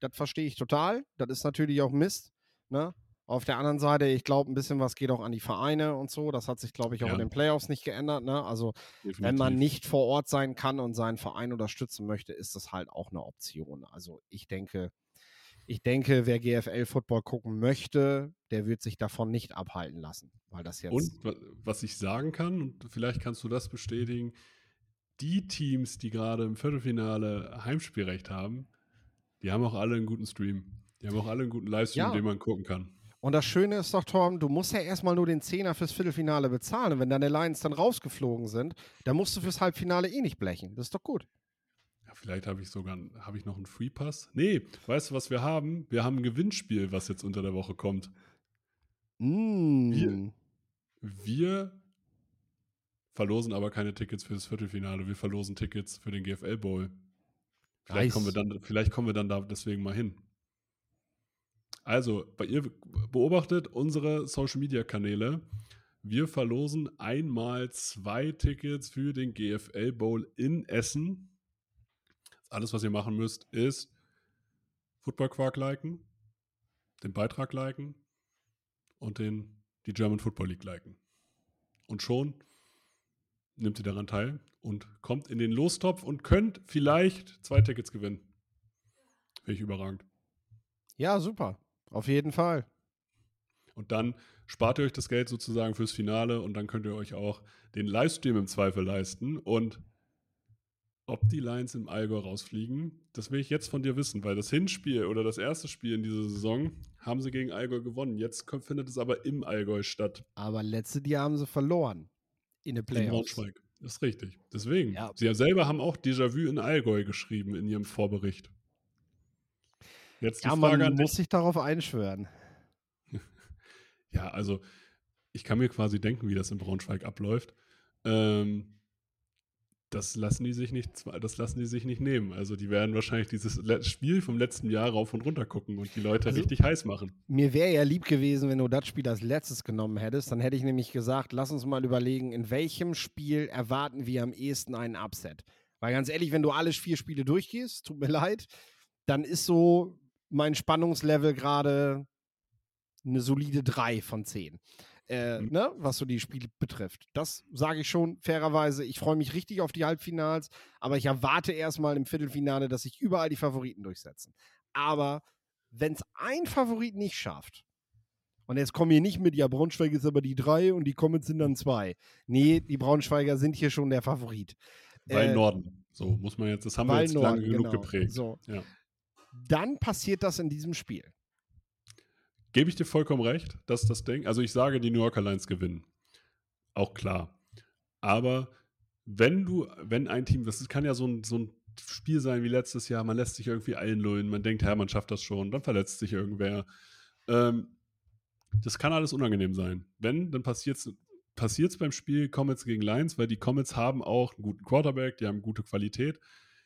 Das verstehe ich total. Das ist natürlich auch Mist, ne? Auf der anderen Seite, ich glaube, ein bisschen was geht auch an die Vereine und so. Das hat sich, glaube ich, auch Ja. in den Playoffs nicht geändert, ne? Also, wenn man Definitiv. nicht vor Ort sein kann und seinen Verein unterstützen möchte, ist das halt auch eine Option. Also ich denke, ich denke, wer GFL-Football gucken möchte, der wird sich davon nicht abhalten lassen, weil das jetzt. Und wa- was ich sagen kann, und vielleicht kannst du das bestätigen, die Teams, die gerade im Viertelfinale Heimspielrecht haben, die haben auch alle einen guten Stream. Die haben auch alle einen guten Livestream, Ja. den man gucken kann. Und das Schöne ist doch, Torben, du musst ja erstmal nur den Zehner fürs Viertelfinale bezahlen. Und wenn deine Lions dann rausgeflogen sind, dann musst du fürs Halbfinale eh nicht blechen. Das ist doch gut. Ja, vielleicht habe ich sogar habe ich noch einen Free Pass. Nee, weißt du, was wir haben? Wir haben ein Gewinnspiel, was jetzt unter der Woche kommt. Mm. Wir verlosen aber keine Tickets für das Viertelfinale. Wir verlosen Tickets für den GFL Bowl. Vielleicht, Nice. kommen wir dann, vielleicht kommen wir dann da deswegen mal hin. Also, bei ihr beobachtet unsere Social Media Kanäle. Wir verlosen einmal zwei Tickets für den GFL Bowl in Essen. Alles, was ihr machen müsst, ist Football Quark liken, den Beitrag liken und den, die German Football League liken. Und schon nimmt ihr daran teil und kommt in den Lostopf und könnt vielleicht zwei Tickets gewinnen. Finde ich überragend. Ja, super. Auf jeden Fall. Und dann spart ihr euch das Geld sozusagen fürs Finale und dann könnt ihr euch auch den Livestream im Zweifel leisten. Und ob die Lions im Allgäu rausfliegen, das will ich jetzt von dir wissen, weil das Hinspiel oder das erste Spiel in dieser Saison haben sie gegen Allgäu gewonnen. Jetzt kommt, findet es aber im Allgäu statt. Aber letztes Jahr haben sie verloren. In den In Playoffs. Braunschweig. Das ist richtig. Deswegen. Ja. Sie selber haben auch Déjà-vu in Allgäu geschrieben in ihrem Vorbericht. Jetzt Ja, man an dich. muss sich darauf einschwören. *laughs* Ja, also ich kann mir quasi denken, wie das in Braunschweig abläuft. Ähm, das lassen die sich nicht, das lassen die sich nicht nehmen. Also die werden wahrscheinlich dieses Spiel vom letzten Jahr rauf und runter gucken und die Leute Also- richtig heiß machen. Mir wäre ja lieb gewesen, wenn du das Spiel als letztes genommen hättest. Dann hätte ich nämlich gesagt, lass uns mal überlegen, in welchem Spiel erwarten wir am ehesten einen Upset. Weil ganz ehrlich, wenn du alle vier Spiele durchgehst, tut mir leid, dann ist so mein Spannungslevel gerade eine solide 3 von 10. Äh, Mhm. ne, was so die Spiele betrifft. Das sage ich schon fairerweise. Ich freue mich richtig auf die Halbfinals, aber ich erwarte erstmal im Viertelfinale, dass sich überall die Favoriten durchsetzen. Aber wenn es ein Favorit nicht schafft, und jetzt kommen hier nicht mit, ja, Braunschweig ist aber die drei und die Comets sind dann zwei. Nee, die Braunschweiger sind hier schon der Favorit. Weil Äh, Norden. So muss man jetzt, das haben wir jetzt Norden, lange genug genau. geprägt. So. Ja. Dann passiert das in diesem Spiel. gebe ich dir vollkommen recht, dass das Ding, also ich sage, die New Yorker Lions gewinnen. Auch klar. Aber wenn du, wenn ein Team, das kann ja so ein, so ein Spiel sein wie letztes Jahr, man lässt sich irgendwie einlullen, man denkt, ja, man schafft das schon, dann verletzt sich irgendwer. Ähm, das kann alles unangenehm sein. Wenn, dann passiert es beim Spiel Comets gegen Lions, weil die Comets haben auch einen guten Quarterback, die haben gute Qualität.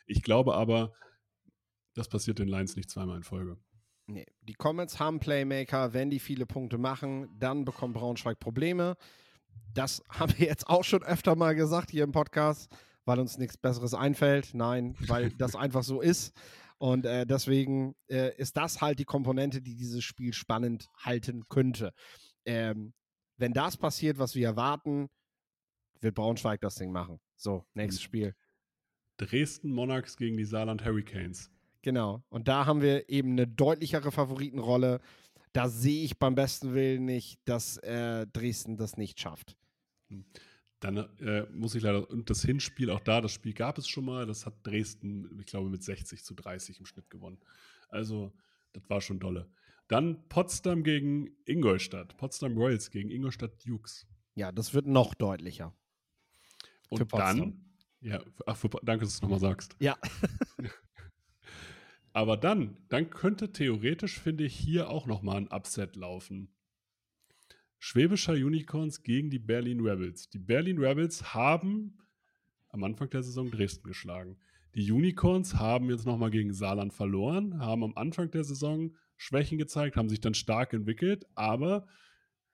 Ich glaube aber, das passiert den Lions nicht zweimal in Folge. Nee, die Comets haben Playmaker. Wenn die viele Punkte machen, dann bekommt Braunschweig Probleme. Das *laughs* haben wir jetzt auch schon öfter mal gesagt hier im Podcast, weil uns nichts Besseres einfällt. Nein, weil *laughs* das einfach so ist. Und äh, deswegen äh, ist das halt die Komponente, die dieses Spiel spannend halten könnte. Ähm, wenn das passiert, was wir erwarten, wird Braunschweig das Ding machen. So, nächstes Spiel. Dresden Monarchs gegen die Saarland Hurricanes. Genau. Und da haben wir eben eine deutlichere Favoritenrolle. Da sehe ich beim besten Willen nicht, dass äh, Dresden das nicht schafft. Dann äh, muss ich leider, und das Hinspiel, auch da, das Spiel gab es schon mal, das hat Dresden, ich glaube, mit 60 zu 30 im Schnitt gewonnen. Also, das war schon dolle. Dann Potsdam gegen Ingolstadt. Potsdam Royals gegen Ingolstadt Dukes. Ja, das wird noch deutlicher. Und dann, ja, ach, für, danke, dass du es nochmal sagst. Ja. *laughs* Aber dann, dann könnte theoretisch, finde ich, hier auch nochmal ein Upset laufen. Schwäbischer Unicorns gegen die Berlin Rebels. Die Berlin Rebels haben am Anfang der Saison Dresden geschlagen. Die Unicorns haben jetzt nochmal gegen Saarland verloren, haben am Anfang der Saison Schwächen gezeigt, haben sich dann stark entwickelt, aber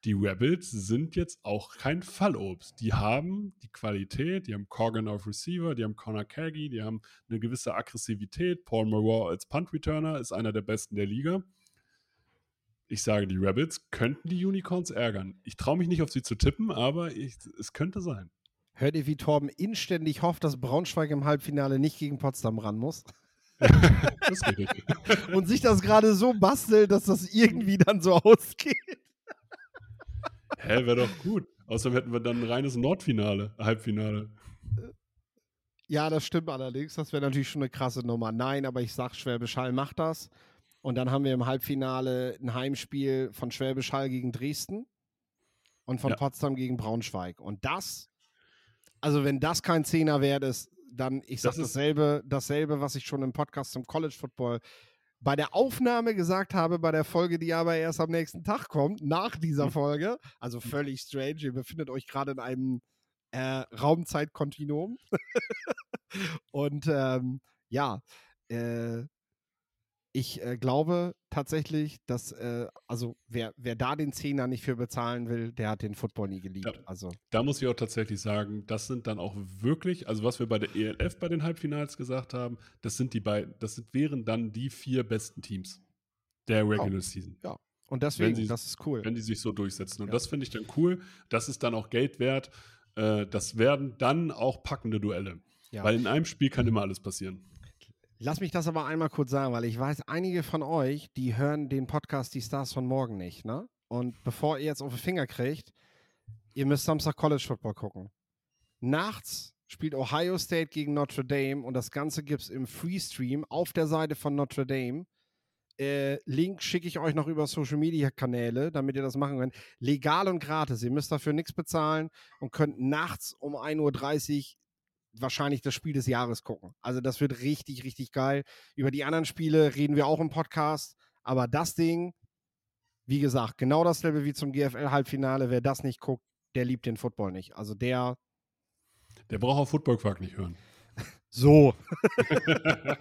die Rebels sind jetzt auch kein Fallobst. Die haben die Qualität, die haben Corgan auf Receiver, die haben Connor Kaggy, die haben eine gewisse Aggressivität. Paul Moreau als Punt-Returner ist einer der besten der Liga. Ich sage, die Rebels könnten die Unicorns ärgern. Ich traue mich nicht auf sie zu tippen, aber ich, es könnte sein. Hört ihr, wie Torben inständig hofft, dass Braunschweig im Halbfinale nicht gegen Potsdam ran muss? *laughs* *laughs* Und sich das gerade so bastelt, dass das irgendwie dann so ausgeht. Hä, wäre doch gut. Außerdem hätten wir dann ein reines Nordfinale, Halbfinale. Ja, das stimmt allerdings. Das wäre natürlich schon eine krasse Nummer. Nein, aber ich sag, Schwäbisch Hall macht das. Und dann haben wir im Halbfinale ein Heimspiel von Schwäbisch Hall gegen Dresden und von Ja. Potsdam gegen Braunschweig. Und das, also wenn das kein Zehner wert ist, dann, ich sag Das dasselbe, dasselbe, was ich schon im Podcast zum College Football bei der Aufnahme gesagt habe, bei der Folge, die aber erst am nächsten Tag kommt, nach dieser Hm. Folge. Also völlig strange. Ihr befindet euch gerade in einem äh, Raumzeitkontinuum. *laughs* Und ähm, ja, äh, ich äh, glaube tatsächlich, dass, äh, also wer, wer da den Zehner nicht für bezahlen will, der hat den Football nie geliebt. Ja. Also Da muss ich auch tatsächlich sagen, das sind dann auch wirklich, also was wir bei der ELF bei den Halbfinals gesagt haben, das sind die beiden, das sind, wären dann die vier besten Teams der Regular Season, und deswegen, sie- das ist cool. wenn die sich so durchsetzen. Und Ja. das finde ich dann cool. Das ist dann auch Geld wert. Äh, das werden dann auch packende Duelle. Ja. Weil in einem Spiel kann immer alles passieren. Lass mich das aber einmal kurz sagen, weil ich weiß, einige von euch, die hören den Podcast Die Stars von morgen nicht, ne? Und bevor ihr jetzt auf den Finger kriegt, ihr müsst Samstag College Football gucken. Nachts spielt Ohio State gegen Notre Dame und das Ganze gibt's im Freestream auf der Seite von Notre Dame. Äh, Link schicke ich euch noch über Social Media Kanäle, damit ihr das machen könnt. Legal und gratis. Ihr müsst dafür nichts bezahlen und könnt nachts um 1.30 Uhr wahrscheinlich das Spiel des Jahres gucken. Also das wird richtig, richtig geil. Über die anderen Spiele reden wir auch im Podcast. Aber das Ding, wie gesagt, genau dasselbe wie zum GFL-Halbfinale. Wer das nicht guckt, der liebt den Football nicht. Also der Der braucht auch Football Quark nicht hören. so. *laughs*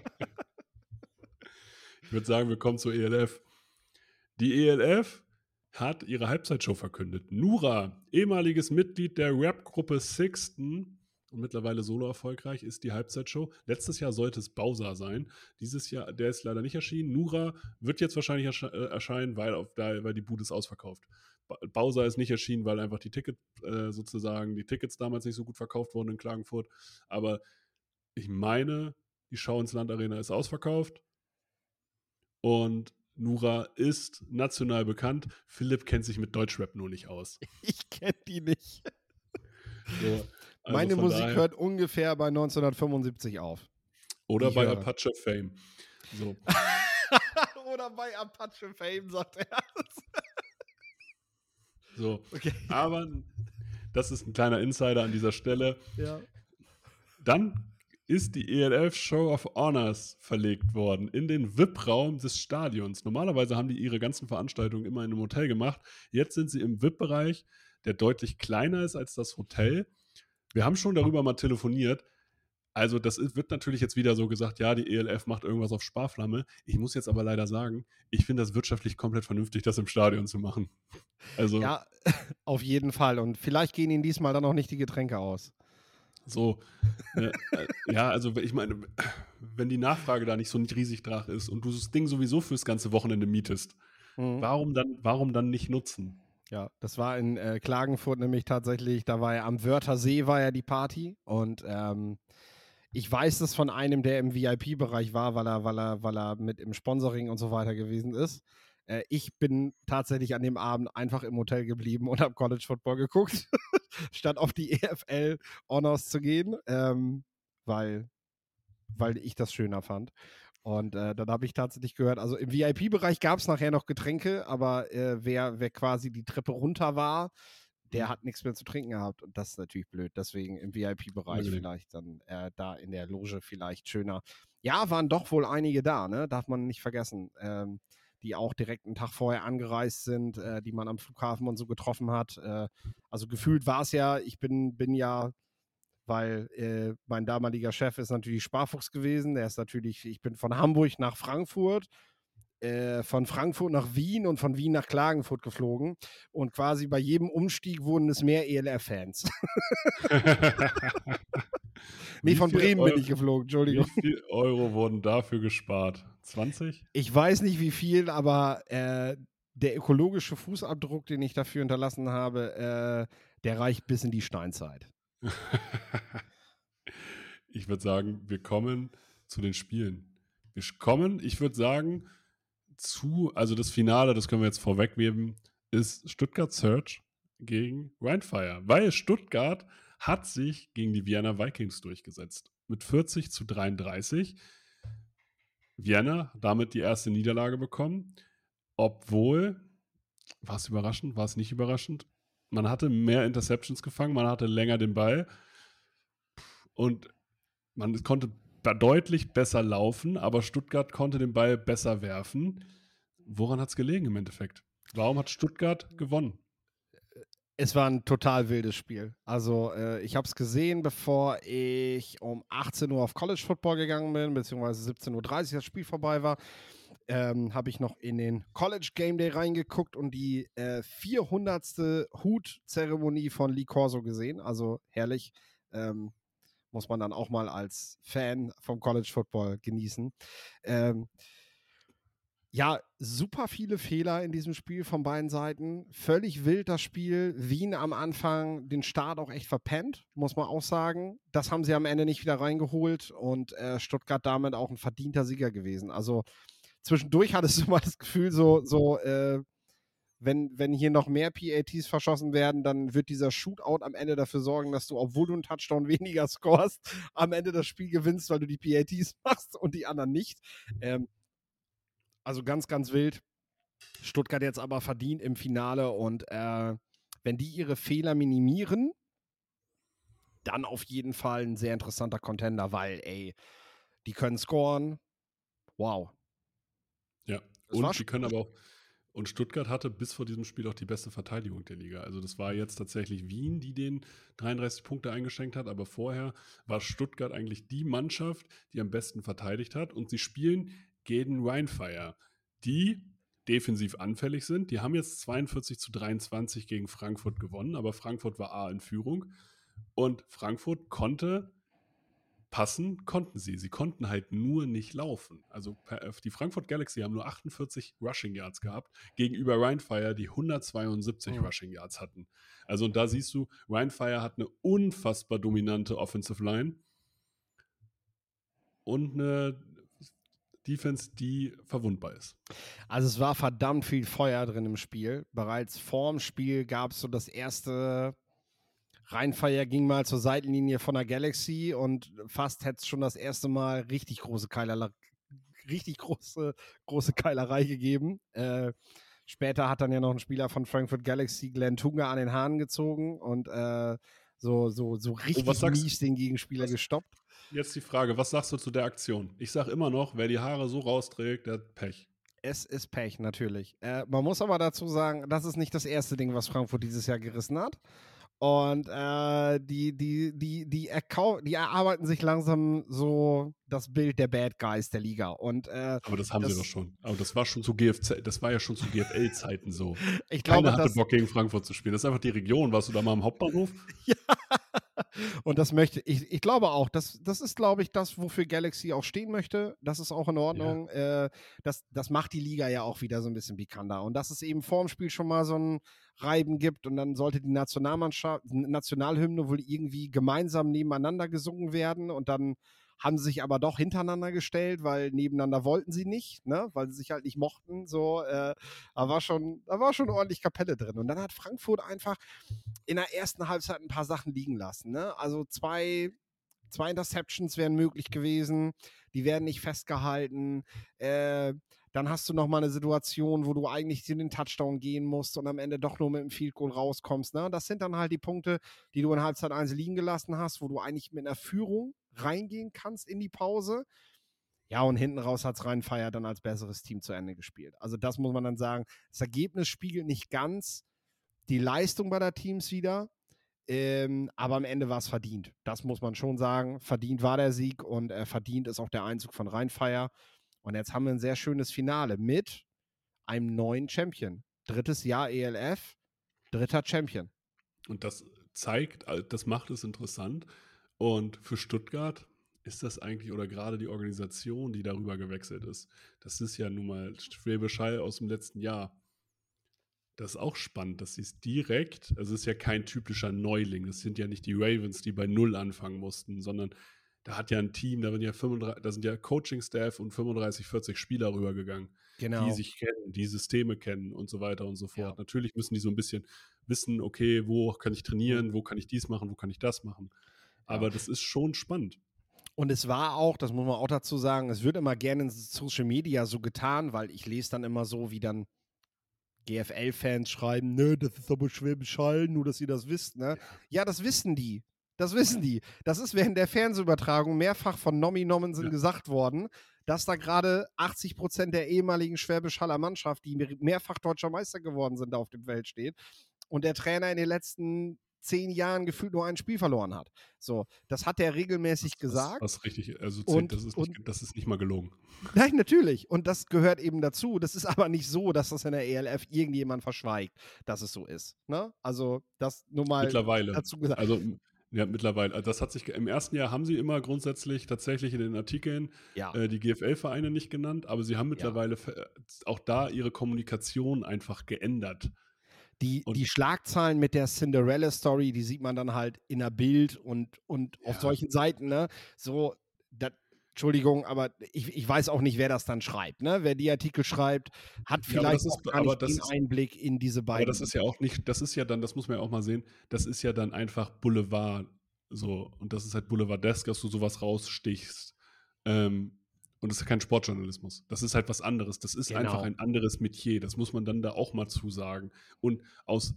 Ich würde sagen, wir kommen zur ELF. Die ELF hat ihre Halbzeitshow verkündet. Nura, ehemaliges Mitglied der Rap-Gruppe Sixten und mittlerweile solo erfolgreich, ist die Halbzeitshow. Letztes Jahr sollte es Bowser sein. Dieses Jahr, der ist leider nicht erschienen. Nura wird jetzt wahrscheinlich ersche äh, erscheinen, weil, auf, da, weil die Bude ist ausverkauft. Bowser ist nicht erschienen, weil einfach die Ticket äh, sozusagen, die Tickets damals nicht so gut verkauft wurden in Klagenfurt. Aber ich meine, die Schau ins Land Arena ist ausverkauft. Und Nura ist national bekannt. Philipp kennt sich mit Deutschrap nur nicht aus. *laughs* Ich kenne die nicht. So, also Meine Musik daher- hört ungefähr bei 1975 auf. Oder ich bei höre. Apache Fame. So. *laughs* Oder bei Apache Fame, sagt er. So. Okay. Aber das ist ein kleiner Insider an dieser Stelle. Ja. Dann ist die ELF Show of Honors verlegt worden in den VIP-Raum des Stadions. Normalerweise haben die ihre ganzen Veranstaltungen immer in einem Hotel gemacht. Jetzt sind sie im VIP-Bereich, der deutlich kleiner ist als das Hotel. Wir haben schon darüber mal telefoniert. Also, das wird natürlich jetzt wieder so gesagt, ja, die ELF macht irgendwas auf Sparflamme. Ich muss jetzt aber leider sagen, ich finde das wirtschaftlich komplett vernünftig, das im Stadion zu machen. *laughs* Also, Ja, *laughs* auf jeden Fall. Und vielleicht gehen ihnen diesmal dann auch nicht die Getränke aus. so. Ne, äh, ja, also, ich meine, wenn die Nachfrage da nicht so nicht riesig drauf ist und du das Ding sowieso fürs ganze Wochenende mietest, Mhm. warum dann, warum dann nicht nutzen? Ja, das war in äh, Klagenfurt nämlich tatsächlich, da war ja am Wörthersee war ja die Party und ähm, ich weiß das von einem, der im VIP-Bereich war, weil er, weil er, weil er mit im Sponsoring und so weiter gewesen ist. Äh, ich bin tatsächlich an dem Abend einfach im Hotel geblieben und habe College Football geguckt, *laughs* statt auf die EFL Honors zu gehen, ähm, weil, weil ich das schöner fand. Und äh, dann habe ich tatsächlich gehört, also im VIP-Bereich gab es nachher noch Getränke, aber äh, wer, wer quasi die Treppe runter war, der hat nichts mehr zu trinken gehabt. Und das ist natürlich blöd. Deswegen im VIP-Bereich Unbedingt. vielleicht dann äh, da in der Loge vielleicht schöner. Ja, waren doch wohl einige da, ne? Darf man nicht vergessen. Ähm, die auch direkt einen Tag vorher angereist sind, äh, die man am Flughafen und so getroffen hat. Äh, also gefühlt war es ja, ich bin, bin ja weil äh, mein damaliger Chef ist natürlich Sparfuchs gewesen. Der ist natürlich, ich bin von Hamburg nach Frankfurt, äh, von Frankfurt nach Wien und von Wien nach Klagenfurt geflogen. Und quasi bei jedem Umstieg wurden es mehr ELR-Fans. *laughs* nee, Wie von Bremen bin Euro- ich geflogen, Wie Entschuldigung. viel Euro wurden dafür gespart? 20? Ich weiß nicht wie viel, aber äh, der ökologische Fußabdruck, den ich dafür hinterlassen habe, äh, der reicht bis in die Steinzeit. *laughs* ich würde sagen, wir kommen zu den Spielen. Wir kommen, ich würde sagen, zu, also das Finale, das können wir jetzt vorwegnehmen, ist Stuttgart Search gegen Rheinfire, weil Stuttgart hat sich gegen die Vienna Vikings durchgesetzt. Mit 40 zu 33. Vienna damit die erste Niederlage bekommen, obwohl, war es überraschend, war es nicht überraschend, man hatte mehr Interceptions gefangen, man hatte länger den Ball und man konnte deutlich besser laufen, aber Stuttgart konnte den Ball besser werfen. Woran hat es gelegen im Endeffekt? Warum hat Stuttgart gewonnen? Es war ein total wildes Spiel. Also äh, ich habe es gesehen, bevor ich um 18 Uhr auf College Football gegangen bin, beziehungsweise 17.30 Uhr das Spiel vorbei war. Ähm, habe ich noch in den College Game Day reingeguckt und die äh, 400. Hut-Zeremonie von Lee Corso gesehen. Also herrlich. Ähm, muss man dann auch mal als Fan vom College Football genießen. Ähm, ja, super viele Fehler in diesem Spiel von beiden Seiten. Völlig wild das Spiel. Wien am Anfang den Start auch echt verpennt, muss man auch sagen. Das haben sie am Ende nicht wieder reingeholt und äh, Stuttgart damit auch ein verdienter Sieger gewesen. Also zwischendurch hattest du *laughs* mal das Gefühl, so, so äh, wenn, wenn hier noch mehr PATs verschossen werden, dann wird dieser Shootout am Ende dafür sorgen, dass du, obwohl du einen Touchdown *laughs* weniger scorest, am Ende das Spiel gewinnst, weil du die PATs *laughs* machst und die anderen nicht. Ähm, also ganz, ganz wild. Stuttgart jetzt aber verdient im Finale und äh, wenn die ihre Fehler minimieren, dann auf jeden Fall ein sehr interessanter Contender, weil, ey, die können scoren. Wow. Das und sie schon- können aber auch. Und Stuttgart hatte bis vor diesem Spiel auch die beste Verteidigung der Liga. Also das war jetzt tatsächlich Wien, die den 33 Punkte eingeschenkt hat, aber vorher war Stuttgart eigentlich die Mannschaft, die am besten verteidigt hat. Und sie spielen gegen Rheinfire, die defensiv anfällig sind. Die haben jetzt 42 zu 23 gegen Frankfurt gewonnen, aber Frankfurt war A in Führung. Und Frankfurt konnte passen konnten sie. Sie konnten halt nur nicht laufen. Also per- die Frankfurt Galaxy haben nur 48 Rushing Yards gehabt, gegenüber Rheinfire, die 172 Mhm. Rushing Yards hatten. Also und da siehst du, Rheinfire hat eine unfassbar dominante Offensive Line und eine Defense, die verwundbar ist. Also es war verdammt viel Feuer drin im Spiel. Bereits vorm Spiel gab es so das erste Rheinfeier ging mal zur Seitenlinie von der Galaxy und fast hätte es schon das erste Mal richtig große Keilerei, richtig große, große Keilerei gegeben. Äh, Später hat dann ja noch ein Spieler von Frankfurt Galaxy, Glenn Tunga, an den Haaren gezogen und äh, so, so, so richtig was sagst- mies den Gegenspieler was- gestoppt. Jetzt die Frage, was sagst du zu der Aktion? Ich sag immer noch, wer die Haare so rausträgt, der hat Pech. Es ist Pech, natürlich. Äh, man muss aber dazu sagen, das ist nicht das erste Ding, was Frankfurt dieses Jahr gerissen hat. Und äh, die, die, die, die, die erarbeiten sich langsam so das Bild der Bad Guys der Liga. Und äh, Aber das haben sie Das- doch schon. Aber das war schon zu GFC, das war ja schon zu GFL-Zeiten so. *laughs* ich glaube, Keiner hatte dass, Bock gegen Frankfurt zu spielen. Das ist einfach die Region. Warst du da mal am Hauptbahnhof? *laughs* und das möchte ich, ich glaube auch, das, das ist, glaube ich, das, wofür Galaxy auch stehen möchte. Das ist auch in Ordnung. Äh, das, das macht die Liga ja auch wieder so ein bisschen pikanter. Und dass es eben vorm Spiel schon mal so ein Reiben gibt und dann sollte die Nationalmannschaft, Nationalhymne wohl irgendwie gemeinsam nebeneinander gesungen werden und dann haben sie sich aber doch hintereinander gestellt, weil nebeneinander wollten sie nicht, ne? weil sie sich halt nicht mochten. So, äh, da war schon, da war schon ordentlich Kapelle drin. Und dann hat Frankfurt einfach in der ersten Halbzeit ein paar Sachen liegen lassen. Ne? Also zwei, zwei Interceptions wären möglich gewesen, die werden nicht festgehalten. Äh, dann hast du noch mal eine Situation, wo du eigentlich in den Touchdown gehen musst und am Ende doch nur mit dem Field Goal rauskommst. Ne? Das sind dann halt die Punkte, die du in Halbzeit 1 liegen gelassen hast, wo du eigentlich mit einer Führung reingehen kannst in die Pause. Ja, und hinten raus hat es Rheinfeier dann als besseres Team zu Ende gespielt. Also das muss man dann sagen. Das Ergebnis spiegelt nicht ganz die Leistung bei der Teams wieder. Ähm, aber am Ende war es verdient. Das muss man schon sagen. Verdient war der Sieg und äh, verdient ist auch der Einzug von Rheinfeier. Und jetzt haben wir ein sehr schönes Finale mit einem neuen Champion. Drittes Jahr ELF, dritter Champion. Und das zeigt, äh, das macht es interessant. Und für Stuttgart ist das eigentlich, oder gerade die Organisation, die darüber gewechselt ist, das ist ja nun mal Schwäbisch Hall aus dem letzten Jahr. Das ist auch spannend, dass sie es direkt, also es ist ja kein typischer Neuling, das sind ja nicht die Ravens, die bei Null anfangen mussten, sondern da hat ja ein Team, da, sind ja 35, da sind ja Coaching-Staff und 35, 40 Spieler rübergegangen Genau. die sich kennen, die Systeme kennen und so weiter und so fort. Ja. Natürlich müssen die so ein bisschen wissen, okay, wo kann ich trainieren, wo kann ich dies machen, wo kann ich das machen. Aber das ist schon spannend. Und es war auch, das muss man auch dazu sagen, es wird immer gerne in Social Media so getan, weil ich lese dann immer so, wie dann GFL-Fans schreiben, ne, das ist aber Schwäbisch Hall, nur dass ihr das wisst, ne? Ja, das wissen die. Das wissen die. Das ist während der Fernsehübertragung mehrfach von Nomi Nommensen Ja. gesagt worden, dass da gerade 80 Prozent der ehemaligen Schwäbisch Haller Mannschaft, die mehr- mehrfach deutscher Meister geworden sind, da auf dem Feld steht. Und der Trainer in den letzten zehn Jahren gefühlt nur ein Spiel verloren hat. So, das hat er regelmäßig gesagt. Das, das richtig, also Und- das, ist und- nicht, das ist nicht mal gelogen. Nein, natürlich. Und das gehört eben dazu. Das ist aber nicht so, dass das in der ELF irgendjemand verschweigt, dass es so ist. Ne? Also, das nur mal Mittlerweile. dazu gesagt. Also ja, mittlerweile. Also Das hat sich im ersten Jahr haben sie immer grundsätzlich tatsächlich in den Artikeln Ja, äh, die GFL-Vereine nicht genannt, aber sie haben mittlerweile ver- auch da ihre Kommunikation einfach geändert. Die, und- die Schlagzeilen mit der Cinderella-Story, die sieht man dann halt in der Bild und, und auf Ja. solchen Seiten, ne? So, dat, Entschuldigung, aber ich, ich weiß auch nicht, wer das dann schreibt, ne? Wer die Artikel schreibt, hat Ja, aber vielleicht das ist- gar aber das den ist- Einblick in diese beiden. Aber das ist ja auch nicht, das ist ja dann, das muss man ja auch mal sehen, das ist ja dann einfach Boulevard so. Und das ist halt Boulevardesk, dass du sowas rausstichst. Ähm, und das ist ja kein Sportjournalismus. Das ist halt was anderes. Das ist einfach Genau. ein anderes Metier. Das muss man dann da auch mal zusagen. Und aus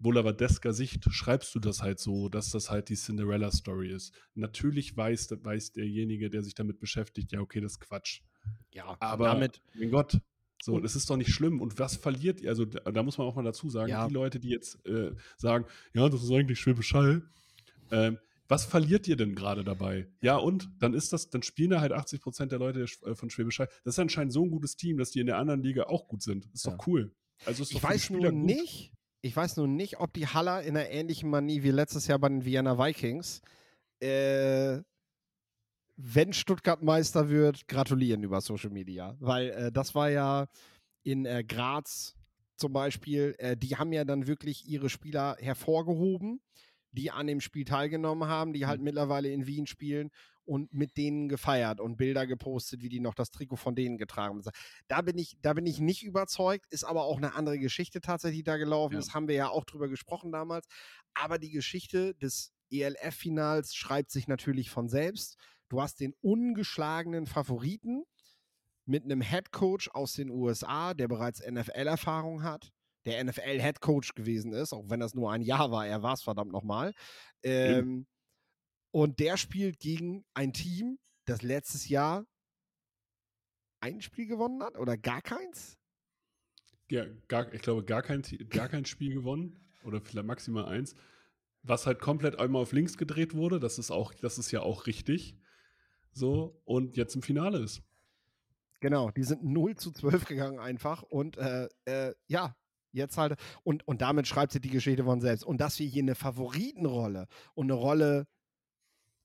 Boulevardesker Sicht schreibst du das halt so, dass das halt die Cinderella-Story ist. Natürlich weiß, weiß derjenige, der sich damit beschäftigt, ja, okay, das ist Quatsch. ja, Aber, damit, mein Gott, so, Und- das ist doch nicht schlimm. Und was verliert ihr? Also, da, da muss man auch mal dazu sagen, Ja. die Leute, die jetzt äh, sagen, ja, das ist eigentlich Schwäbisch Hall, ähm, was verliert ihr denn gerade dabei? Ja, und dann ist das, dann spielen da halt 80 Prozent der Leute äh, von Schwäbisch Hall. Das ist anscheinend so ein gutes Team, dass die in der anderen Liga auch gut sind. Ist Ja. doch cool. Also ist ich doch weiß nur gut. nicht, ich weiß nur nicht, ob die Haller in einer ähnlichen Manie wie letztes Jahr bei den Vienna Vikings, äh, wenn Stuttgart Meister wird, gratulieren über Social Media. Weil äh, das war ja in äh, Graz zum Beispiel, äh, die haben ja dann wirklich ihre Spieler hervorgehoben, die an dem Spiel teilgenommen haben, die halt mittlerweile in Wien spielen und mit denen gefeiert und Bilder gepostet, wie die noch das Trikot von denen getragen haben. Da bin ich, da bin ich nicht überzeugt, ist aber auch eine andere Geschichte tatsächlich da gelaufen. Ja. Das haben wir ja auch drüber gesprochen damals. Aber die Geschichte des ELF-Finals schreibt sich natürlich von selbst. Du hast den ungeschlagenen Favoriten mit einem Head Coach aus den USA, der bereits NFL-Erfahrung hat, der NFL-Head Coach gewesen ist, auch wenn das nur ein Jahr war, er war es verdammt nochmal. Ähm, und der spielt gegen ein Team, das letztes Jahr ein Spiel gewonnen hat oder gar keins? Ja, gar, ich glaube, gar kein, gar kein Spiel gewonnen oder vielleicht maximal eins. Was halt komplett einmal auf links gedreht wurde, das ist auch, das ist ja auch richtig. So, und jetzt im Finale ist. Genau, die sind 0 zu 12 gegangen einfach und äh, äh, ja, jetzt halt, und, und damit schreibt sie die Geschichte von selbst. Und dass wir hier eine Favoritenrolle und eine Rolle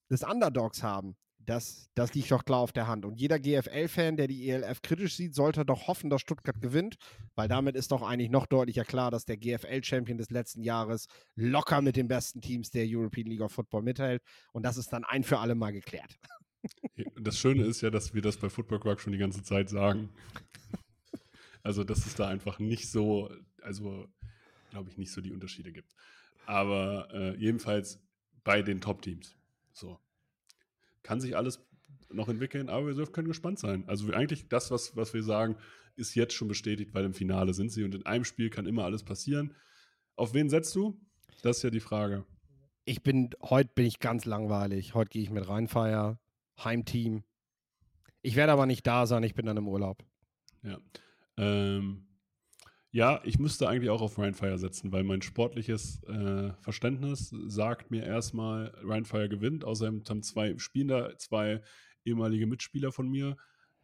des Underdogs haben, das, das liegt doch klar auf der Hand. Und jeder GFL-Fan, der die ELF kritisch sieht, sollte doch hoffen, dass Stuttgart gewinnt, weil damit ist doch eigentlich noch deutlicher klar, dass der GFL-Champion des letzten Jahres locker mit den besten Teams der European League of Football mithält. Und das ist dann ein für alle Mal geklärt. Das Schöne ist ja, dass wir das bei Football Quark schon die ganze Zeit sagen. Also, dass es da einfach nicht so, also glaube ich, nicht so die Unterschiede gibt. Aber äh, jedenfalls bei den Top-Teams. So. Kann sich alles noch entwickeln, aber wir können gespannt sein. Also eigentlich das, was, was wir sagen, ist jetzt schon bestätigt, weil im Finale sind sie und in einem Spiel kann immer alles passieren. Auf wen setzt du? Das ist ja die Frage. Ich bin, heute bin ich ganz langweilig. Heute gehe ich mit Rheinfeier, Heimteam. Ich werde aber nicht da sein, ich bin dann im Urlaub. Ja. Ähm, ja, ich müsste eigentlich auch auf Rheinfire setzen, weil mein sportliches äh, Verständnis sagt mir erstmal, Rheinfire gewinnt. Außerdem haben zwei spielen da zwei ehemalige Mitspieler von mir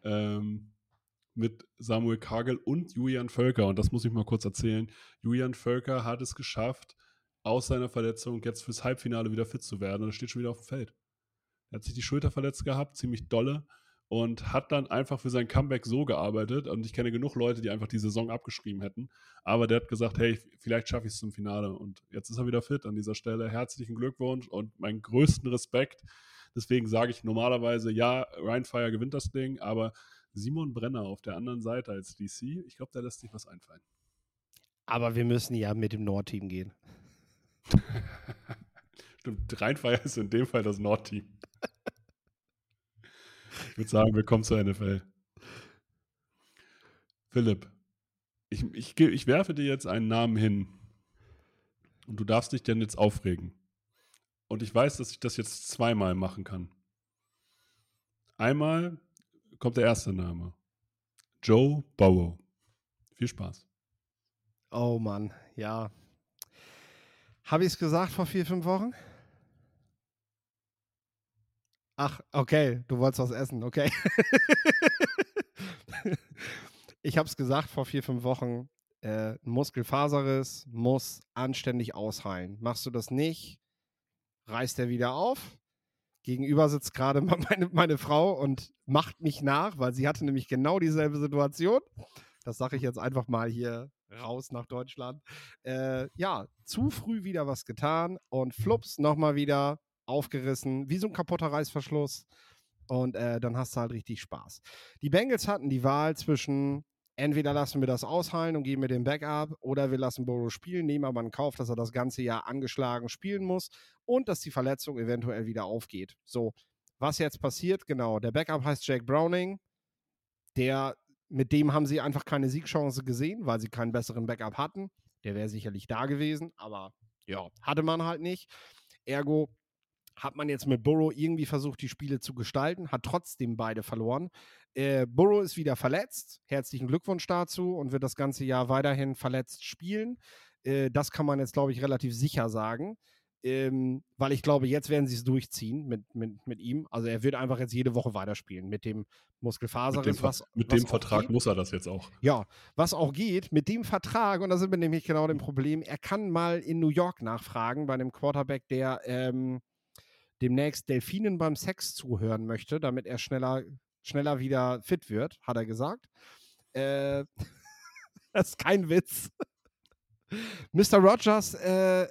ähm, mit Samuel Kagel und Julian Völker. Und das muss ich mal kurz erzählen. Julian Völker hat es geschafft, aus seiner Verletzung jetzt fürs Halbfinale wieder fit zu werden. Und er steht schon wieder auf dem Feld. Er hat sich die Schulter verletzt gehabt, ziemlich dolle und hat dann einfach für sein Comeback so gearbeitet. Und ich kenne genug Leute, die einfach die Saison abgeschrieben hätten. Aber der hat gesagt, hey, vielleicht schaffe ich es zum Finale. Und jetzt ist er wieder fit an dieser Stelle. Herzlichen Glückwunsch und meinen größten Respekt. Deswegen sage ich normalerweise, ja, Rheinfire gewinnt das Ding, aber Simon Brenner auf der anderen Seite als DC, ich glaube, da lässt sich was einfallen. Aber wir müssen ja mit dem Nordteam gehen. *laughs* Stimmt, Rheinfire ist in dem Fall das Nordteam. Ich würde sagen, willkommen zur NFL. Philipp, ich, ich, ich werfe dir jetzt einen Namen hin. Und du darfst dich denn jetzt aufregen. Und ich weiß, dass ich das jetzt zweimal machen kann. Einmal kommt der erste Name. Joe Burrow. Viel Spaß. Oh Mann, ja. Habe ich es gesagt vor vier, fünf Wochen? Ach, okay, du wolltest was essen, okay. *laughs* ich habe es gesagt vor vier, fünf Wochen. Äh, Muskelfaserriss muss anständig ausheilen. Machst du das nicht, reißt er wieder auf. Gegenüber sitzt gerade *laughs* meine, meine Frau und macht mich nach, weil sie hatte nämlich genau dieselbe Situation. Das sage ich jetzt einfach mal hier raus nach Deutschland. Äh, ja, zu früh wieder was getan und flups, nochmal wieder aufgerissen, wie so ein kaputter Reißverschluss. Und äh, dann hast du halt richtig Spaß. Die Bengals hatten die Wahl zwischen entweder lassen wir das ausheilen und geben wir den Backup oder wir lassen Burrow spielen, nehmen aber in Kauf, dass er das ganze Jahr angeschlagen spielen muss und dass die Verletzung eventuell wieder aufgeht. So, was jetzt passiert, genau, der Backup heißt Jake Browning. Der, mit dem haben sie einfach keine Siegchance gesehen, weil sie keinen besseren Backup hatten. Der wäre sicherlich da gewesen, aber ja, hatte man halt nicht. Ergo hat man jetzt mit Burrow irgendwie versucht, die Spiele zu gestalten, hat trotzdem beide verloren. Äh, Burrow ist wieder verletzt. Herzlichen Glückwunsch dazu und wird das ganze Jahr weiterhin verletzt spielen. Äh, das kann man jetzt, glaube ich, relativ sicher sagen. Ähm, weil ich glaube, jetzt werden sie es durchziehen mit, mit, mit ihm. Also er wird einfach jetzt jede Woche weiterspielen mit dem Muskelfaserriss. Mit dem, was, mit was dem Vertrag geht. muss er das jetzt auch. Ja, was auch geht, mit dem Vertrag, und da sind wir nämlich genau dem Problem, er kann mal in New York nachfragen bei einem Quarterback, der ähm, demnächst Delfinen beim Sex zuhören möchte, damit er schneller, schneller wieder fit wird, hat er gesagt. Äh, *laughs* das ist kein Witz. Mr. Rogers äh,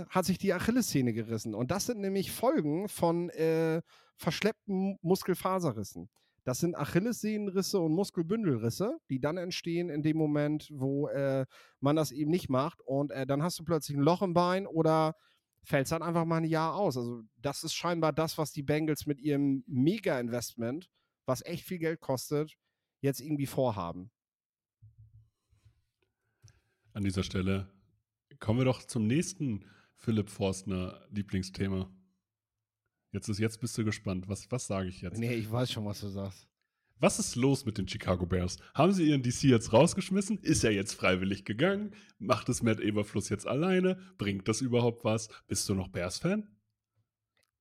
äh, hat sich die Achillessehne gerissen. Und das sind nämlich Folgen von äh, verschleppten Muskelfaserrissen. Das sind Achillessehnenrisse und Muskelbündelrisse, die dann entstehen in dem Moment, wo äh, man das eben nicht macht. Und äh, dann hast du plötzlich ein Loch im Bein oder fällt es dann einfach mal ein Jahr aus. Also das ist scheinbar das, was die Bengals mit ihrem Mega-Investment, was echt viel Geld kostet, jetzt irgendwie vorhaben. An dieser Stelle kommen wir doch zum nächsten Philipp Forstner Lieblingsthema. Jetzt ist jetzt bist du gespannt. Was, was sage ich jetzt? Nee, ich weiß schon, was du sagst. Was ist los mit den Chicago Bears? Haben sie ihren DC jetzt rausgeschmissen? Ist er jetzt freiwillig gegangen? Macht es Matt Eberfluss jetzt alleine? Bringt das überhaupt was? Bist du noch Bears-Fan?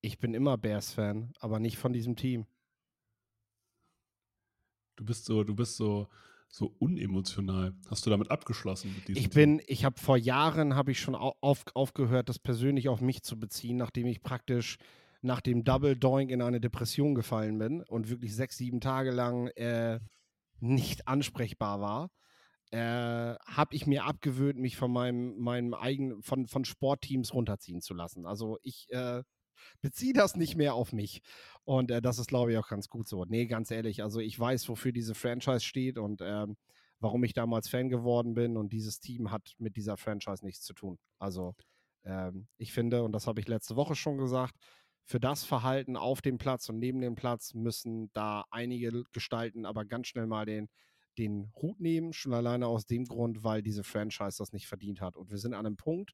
Ich bin immer Bears-Fan, aber nicht von diesem Team. Du bist so, du bist so, so unemotional. Hast du damit abgeschlossen mit diesem Ich Team? bin, ich habe vor Jahren habe ich schon au- auf, aufgehört, das persönlich auf mich zu beziehen, nachdem ich praktisch nach dem Double Doink in eine Depression gefallen bin und wirklich sechs, sieben Tage lang äh, nicht ansprechbar war. Äh, habe ich mir abgewöhnt, mich von meinem, meinem eigenen, von, von Sportteams runterziehen zu lassen. Also ich äh, beziehe das nicht mehr auf mich. Und äh, das ist, glaube ich, auch ganz gut so. Nee, ganz ehrlich, also ich weiß, wofür diese Franchise steht und ähm, warum ich damals Fan geworden bin. Und dieses Team hat mit dieser Franchise nichts zu tun. Also ähm, ich finde, und das habe ich letzte Woche schon gesagt, für das Verhalten auf dem Platz und neben dem Platz müssen da einige Gestalten aber ganz schnell mal den, den Hut nehmen, schon alleine aus dem Grund, weil diese Franchise das nicht verdient hat. Und wir sind an einem Punkt,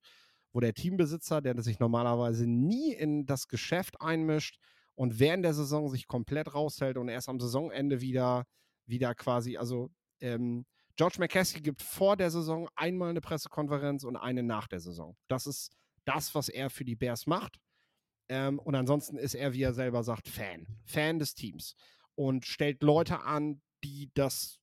wo der Teambesitzer, der sich normalerweise nie in das Geschäft einmischt und während der Saison sich komplett raushält und erst am Saisonende wieder, wieder quasi, also ähm, George McCaskey gibt vor der Saison einmal eine Pressekonferenz und eine nach der Saison. Das ist das, was er für die Bears macht. Ähm, und ansonsten ist er, wie er selber sagt, Fan. Fan des Teams. Und stellt Leute an, die das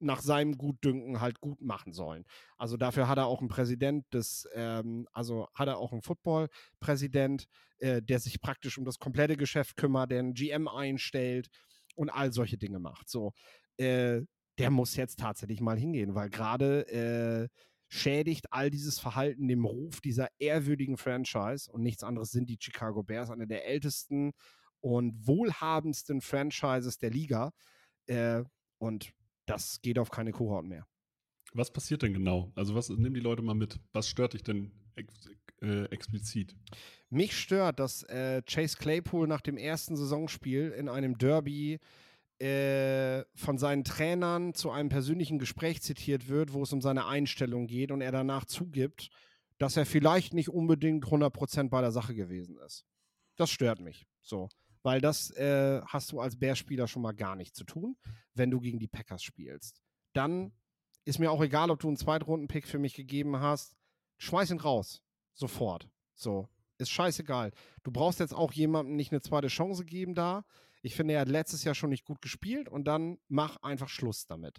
nach seinem Gutdünken halt gut machen sollen. Also dafür hat er auch einen Präsident des, ähm, also hat er auch einen Football-Präsident, äh, der sich praktisch um das komplette Geschäft kümmert, der einen GM einstellt und all solche Dinge macht. So, äh, der muss jetzt tatsächlich mal hingehen, weil gerade äh, schädigt all dieses Verhalten dem Ruf dieser ehrwürdigen Franchise und nichts anderes sind die Chicago Bears, eine der ältesten und wohlhabendsten Franchises der Liga. Äh, und das geht auf keine Kuhhaut mehr. Was passiert denn genau? Also was, nimm die Leute mal mit. Was stört dich denn ex äh, explizit? Mich stört, dass äh, Chase Claypool nach dem ersten Saisonspiel in einem Derby äh, von seinen Trainern zu einem persönlichen Gespräch zitiert wird, wo es um seine Einstellung geht und er danach zugibt, dass er vielleicht nicht unbedingt 100% bei der Sache gewesen ist. Das stört mich. So. Weil das äh, hast du als Bears-Spieler schon mal gar nicht zu tun, wenn du gegen die Packers spielst. Dann ist mir auch egal, ob du einen Zweitrunden-Pick für mich gegeben hast. Schmeiß ihn raus. Sofort. So. Ist scheißegal. Du brauchst jetzt auch jemandem nicht eine zweite Chance geben da. Ich finde, er hat letztes Jahr schon nicht gut gespielt und dann mach einfach Schluss damit.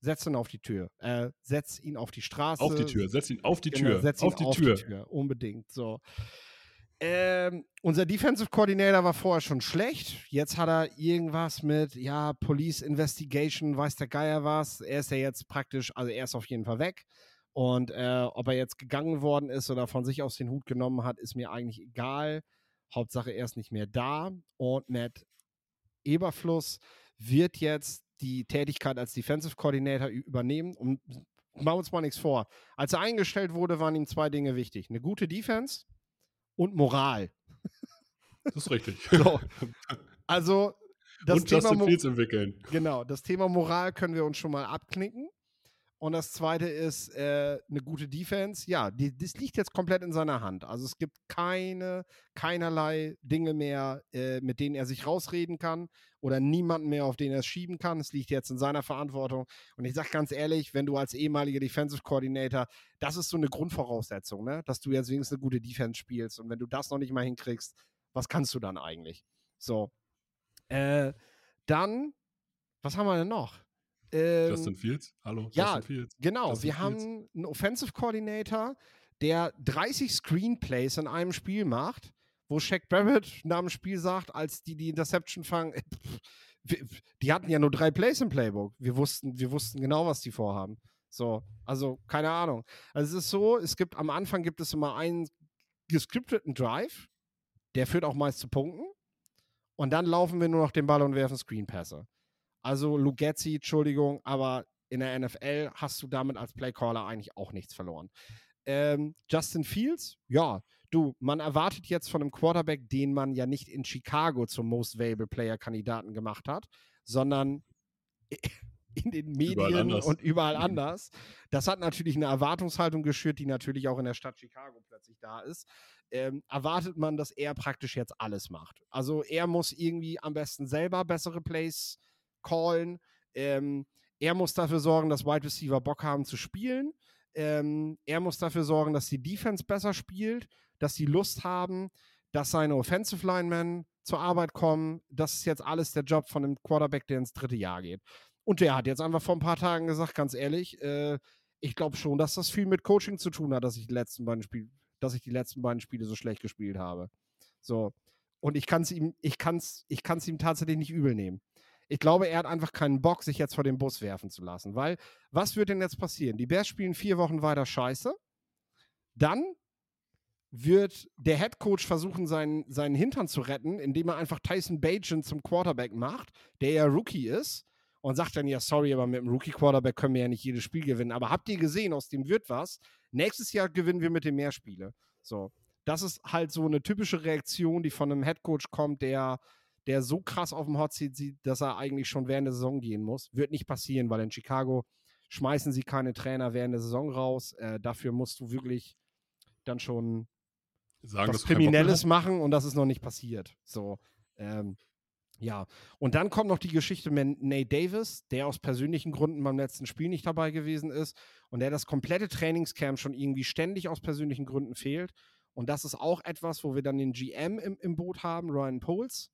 Setz ihn auf die Tür. Äh, setz ihn auf die Straße. Auf die Tür, setz ihn auf die Genau, Tür. setz ihn auf die Tür. Unbedingt. So. Ähm, unser Defensive Coordinator war vorher schon schlecht. Jetzt hat er irgendwas mit, ja, Police Investigation, weiß der Geier was. Er ist ja jetzt praktisch, also er ist auf jeden Fall weg. Und äh, ob er jetzt gegangen worden ist oder von sich aus den Hut genommen hat, ist mir eigentlich egal. Hauptsache, er ist nicht mehr da. Und Matt Eberfluss wird jetzt die Tätigkeit als Defensive Coordinator übernehmen. Und machen wir uns mal nichts vor. Als er eingestellt wurde, waren ihm zwei Dinge wichtig: eine gute Defense und Moral. Das ist richtig. *laughs* So. Also, das Und Thema, Justin Fields entwickeln. genau, das Thema Moral können wir uns schon mal abknicken. Und das zweite ist äh, eine gute Defense. Ja, die, das liegt jetzt komplett in seiner Hand. Also es gibt keine, keinerlei Dinge mehr, äh, mit denen er sich rausreden kann oder niemanden mehr, auf den er es schieben kann. Es liegt jetzt in seiner Verantwortung. Und ich sage ganz ehrlich, wenn du als ehemaliger Defensive Coordinator, das ist so eine Grundvoraussetzung, ne? dass du jetzt wenigstens eine gute Defense spielst. Und wenn du das noch nicht mal hinkriegst, was kannst du dann eigentlich? So. Äh, dann, was haben wir denn noch? Ähm, Justin Fields? Hallo, ja, Justin Fields. Genau, Justin wir Fields. haben einen Offensive Coordinator, der 30 Screenplays in einem Spiel macht, wo Shaq Barrett nach dem Spiel sagt, als die die Interception fangen, äh, die hatten ja nur drei Plays im Playbook. Wir wussten, wir wussten genau, was die vorhaben. So, also keine Ahnung. Also es ist so, es gibt am Anfang gibt es immer einen gescripteten Drive, der führt auch meist zu Punkten. Und dann laufen wir nur noch den Ball und werfen Screenpässe. Also Lugetzi, Entschuldigung, aber in der NFL hast du damit als Playcaller eigentlich auch nichts verloren. Ähm, Justin Fields, ja, du, man erwartet jetzt von einem Quarterback, den man ja nicht in Chicago zum Most Valuable Player Kandidaten gemacht hat, sondern *laughs* in den Überall Medien anders. und überall anders. Das hat natürlich eine Erwartungshaltung geschürt, die natürlich auch in der Stadt Chicago plötzlich da ist. Ähm, erwartet man, dass er praktisch jetzt alles macht. Also er muss irgendwie am besten selber bessere Plays callen. Ähm, er muss dafür sorgen, dass Wide Receiver Bock haben zu spielen. Ähm, er muss dafür sorgen, dass die Defense besser spielt, dass sie Lust haben, dass seine Offensive Linemen zur Arbeit kommen. Das ist jetzt alles der Job von einem Quarterback, der ins dritte Jahr geht. Und der hat jetzt einfach vor ein paar Tagen gesagt, ganz ehrlich, äh, ich glaube schon, dass das viel mit Coaching zu tun hat, dass ich die letzten beiden Spiele, dass ich die letzten beiden Spiele so schlecht gespielt habe. So. Und ich kann es ihm, ich kann's, ich kann's ihm tatsächlich nicht übel nehmen. Ich glaube, er hat einfach keinen Bock, sich jetzt vor den Bus werfen zu lassen. Weil, was wird denn jetzt passieren? Die Bears spielen vier Wochen weiter scheiße. Dann wird der Head Coach versuchen, seinen, seinen Hintern zu retten, indem er einfach Tyson Bajan zum Quarterback macht, der ja Rookie ist, und sagt dann, ja, sorry, aber mit dem Rookie-Quarterback können wir ja nicht jedes Spiel gewinnen. Aber habt ihr gesehen, aus dem wird was. Nächstes Jahr gewinnen wir mit dem mehr Spiele. So. Das ist halt so eine typische Reaktion, die von einem Head Coach kommt, der, der so krass auf dem Hot Seat sieht, dass er eigentlich schon während der Saison gehen muss. Wird nicht passieren, weil in Chicago schmeißen sie keine Trainer während der Saison raus. Äh, dafür musst du wirklich dann schon Sagen, was Kriminelles machen und das ist noch nicht passiert. So, ähm, ja. Und dann kommt noch die Geschichte mit Nate Davis, der aus persönlichen Gründen beim letzten Spiel nicht dabei gewesen ist und der das komplette Trainingscamp schon irgendwie ständig aus persönlichen Gründen fehlt. Und das ist auch etwas, wo wir dann den GM im, im Boot haben, Ryan Poles.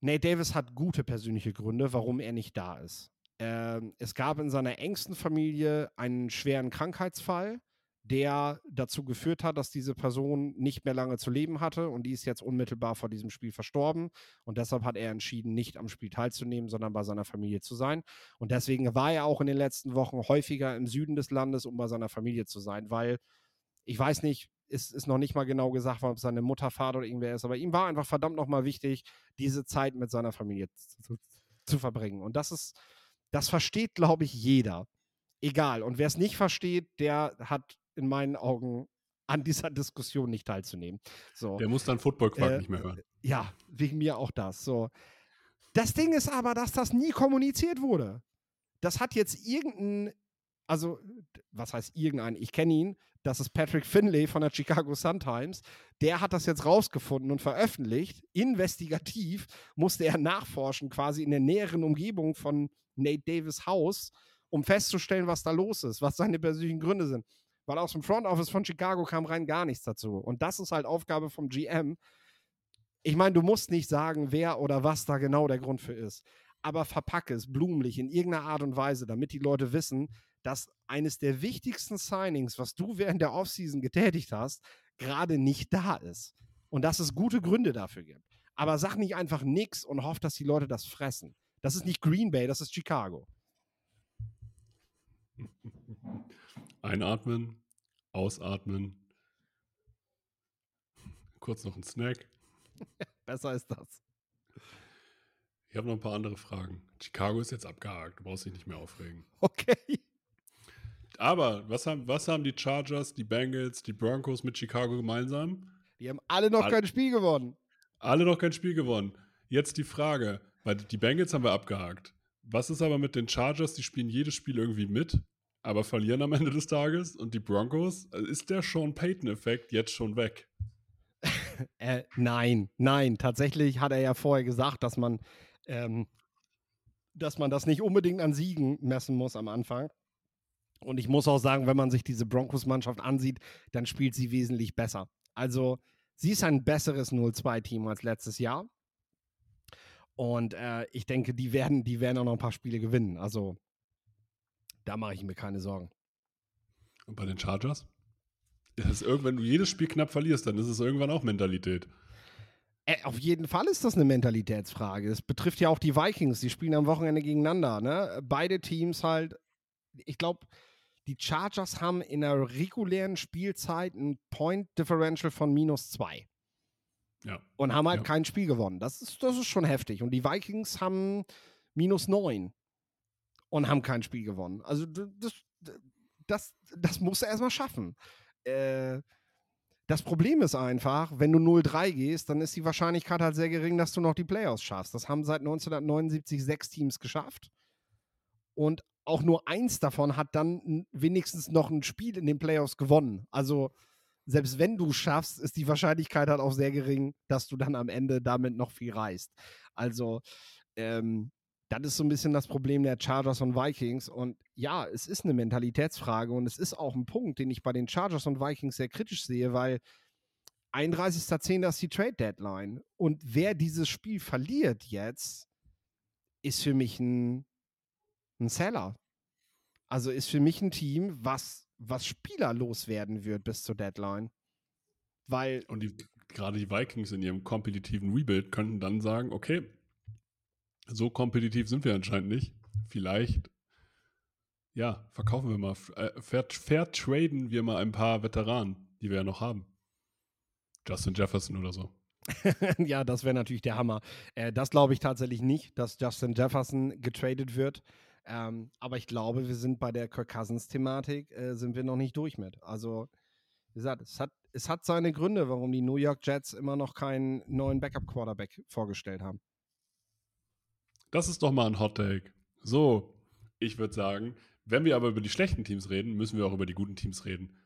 Nate Davis hat gute persönliche Gründe, warum er nicht da ist. Ähm, es gab in seiner engsten Familie einen schweren Krankheitsfall, der dazu geführt hat, dass diese Person nicht mehr lange zu leben hatte und die ist jetzt unmittelbar vor diesem Spiel verstorben. Und deshalb hat er entschieden, nicht am Spiel teilzunehmen, sondern bei seiner Familie zu sein. Und deswegen war er auch in den letzten Wochen häufiger im Süden des Landes, um bei seiner Familie zu sein, weil ich weiß nicht, ist, ist noch nicht mal genau gesagt, worden, ob seine Mutter, Vater oder irgendwer ist, aber ihm war einfach verdammt nochmal wichtig, diese Zeit mit seiner Familie zu, zu verbringen. Und das ist, das versteht, glaube ich, jeder. Egal. Und wer es nicht versteht, der hat in meinen Augen an dieser *laughs* Diskussion nicht teilzunehmen. So. Der muss dann Football-Quark Äh, nicht mehr hören. Ja, wegen mir auch das. So. Das Ding ist aber, dass das nie kommuniziert wurde. Das hat jetzt irgendein, also, was heißt irgendein? Ich kenne ihn. Das ist Patrick Finlay von der Chicago Sun-Times. Der hat das jetzt rausgefunden und veröffentlicht. Investigativ musste er nachforschen, quasi in der näheren Umgebung von Nate Davis Haus, um festzustellen, was da los ist, was seine persönlichen Gründe sind. Weil aus dem Front Office von Chicago kam rein gar nichts dazu. Und das ist halt Aufgabe vom GM, ich meine, du musst nicht sagen, wer oder was da genau der Grund für ist. Aber verpacke es blumlich in irgendeiner Art und Weise, damit die Leute wissen, dass eines der wichtigsten Signings, was du während der Offseason getätigt hast, gerade nicht da ist. Und dass es gute Gründe dafür gibt. Aber sag nicht einfach nix und hoff, dass die Leute das fressen. Das ist nicht Green Bay, das ist Chicago. Einatmen, ausatmen. Kurz noch ein Snack. *laughs* Besser ist das. Ich habe noch ein paar andere Fragen. Chicago ist jetzt abgehakt. Du brauchst dich nicht mehr aufregen. Okay. Aber was haben, was haben die Chargers, die Bengals, die Broncos mit Chicago gemeinsam? Die haben alle noch All- kein Spiel gewonnen. Alle noch kein Spiel gewonnen. Jetzt die Frage, weil die Bengals haben wir abgehakt. Was ist aber mit den Chargers? Die spielen jedes Spiel irgendwie mit, aber verlieren am Ende des Tages. Und die Broncos, ist der Sean Payton-Effekt jetzt schon weg? *laughs* Äh, nein, nein. Tatsächlich hat er ja vorher gesagt, dass man, ähm, dass man das nicht unbedingt an Siegen messen muss am Anfang. Und ich muss auch sagen, wenn man sich diese Broncos-Mannschaft ansieht, dann spielt sie wesentlich besser. Also, sie ist ein besseres 0-2-Team als letztes Jahr. Und äh, ich denke, die werden, die werden auch noch ein paar Spiele gewinnen. Also, da mache ich mir keine Sorgen. Und bei den Chargers? Ist es irgend- wenn du jedes Spiel knapp verlierst, dann ist es irgendwann auch Mentalität. Äh, auf jeden Fall ist das eine Mentalitätsfrage. Es betrifft ja auch die Vikings, die spielen am Wochenende gegeneinander. Ne? Beide Teams halt, ich glaube, die Chargers haben in der regulären Spielzeit ein Point Differential von minus zwei Ja. und haben halt Ja. kein Spiel gewonnen. Das ist, das ist schon heftig. Und die Vikings haben minus neun und haben kein Spiel gewonnen. Also das, das, das musst du erstmal schaffen. Äh, Das Problem ist einfach, wenn du 0-3 gehst, dann ist die Wahrscheinlichkeit halt sehr gering, dass du noch die Playoffs schaffst. Das haben seit 1979 sechs Teams geschafft. Und auch nur eins davon hat dann wenigstens noch ein Spiel in den Playoffs gewonnen. Also selbst wenn du schaffst, ist die Wahrscheinlichkeit halt auch sehr gering, dass du dann am Ende damit noch viel reißt. Also ähm, das ist so ein bisschen das Problem der Chargers und Vikings. Und ja, es ist eine Mentalitätsfrage und es ist auch ein Punkt, den ich bei den Chargers und Vikings sehr kritisch sehe, weil 31.10. ist die Trade Deadline. Und wer dieses Spiel verliert jetzt, ist für mich ein, ein Seller. Also ist für mich ein Team, was, was Spieler loswerden wird bis zur Deadline. Weil Und die, gerade die Vikings in ihrem kompetitiven Rebuild könnten dann sagen, okay, so kompetitiv sind wir anscheinend nicht. Vielleicht, ja, verkaufen wir mal, äh, fair, fair traden wir mal ein paar Veteranen, die wir ja noch haben. Justin Jefferson oder so. *laughs* ja, das wäre natürlich der Hammer. Äh, das glaube ich tatsächlich nicht, dass Justin Jefferson getradet wird. Ähm, aber ich glaube, wir sind bei der Kirk Cousins-Thematik, äh, sind wir noch nicht durch mit. Also, wie gesagt, es hat, es hat seine Gründe, warum die New York Jets immer noch keinen neuen Backup-Quarterback vorgestellt haben. Das ist doch mal ein Hot Take. So, ich würde sagen, wenn wir aber über die schlechten Teams reden, müssen wir auch über die guten Teams reden.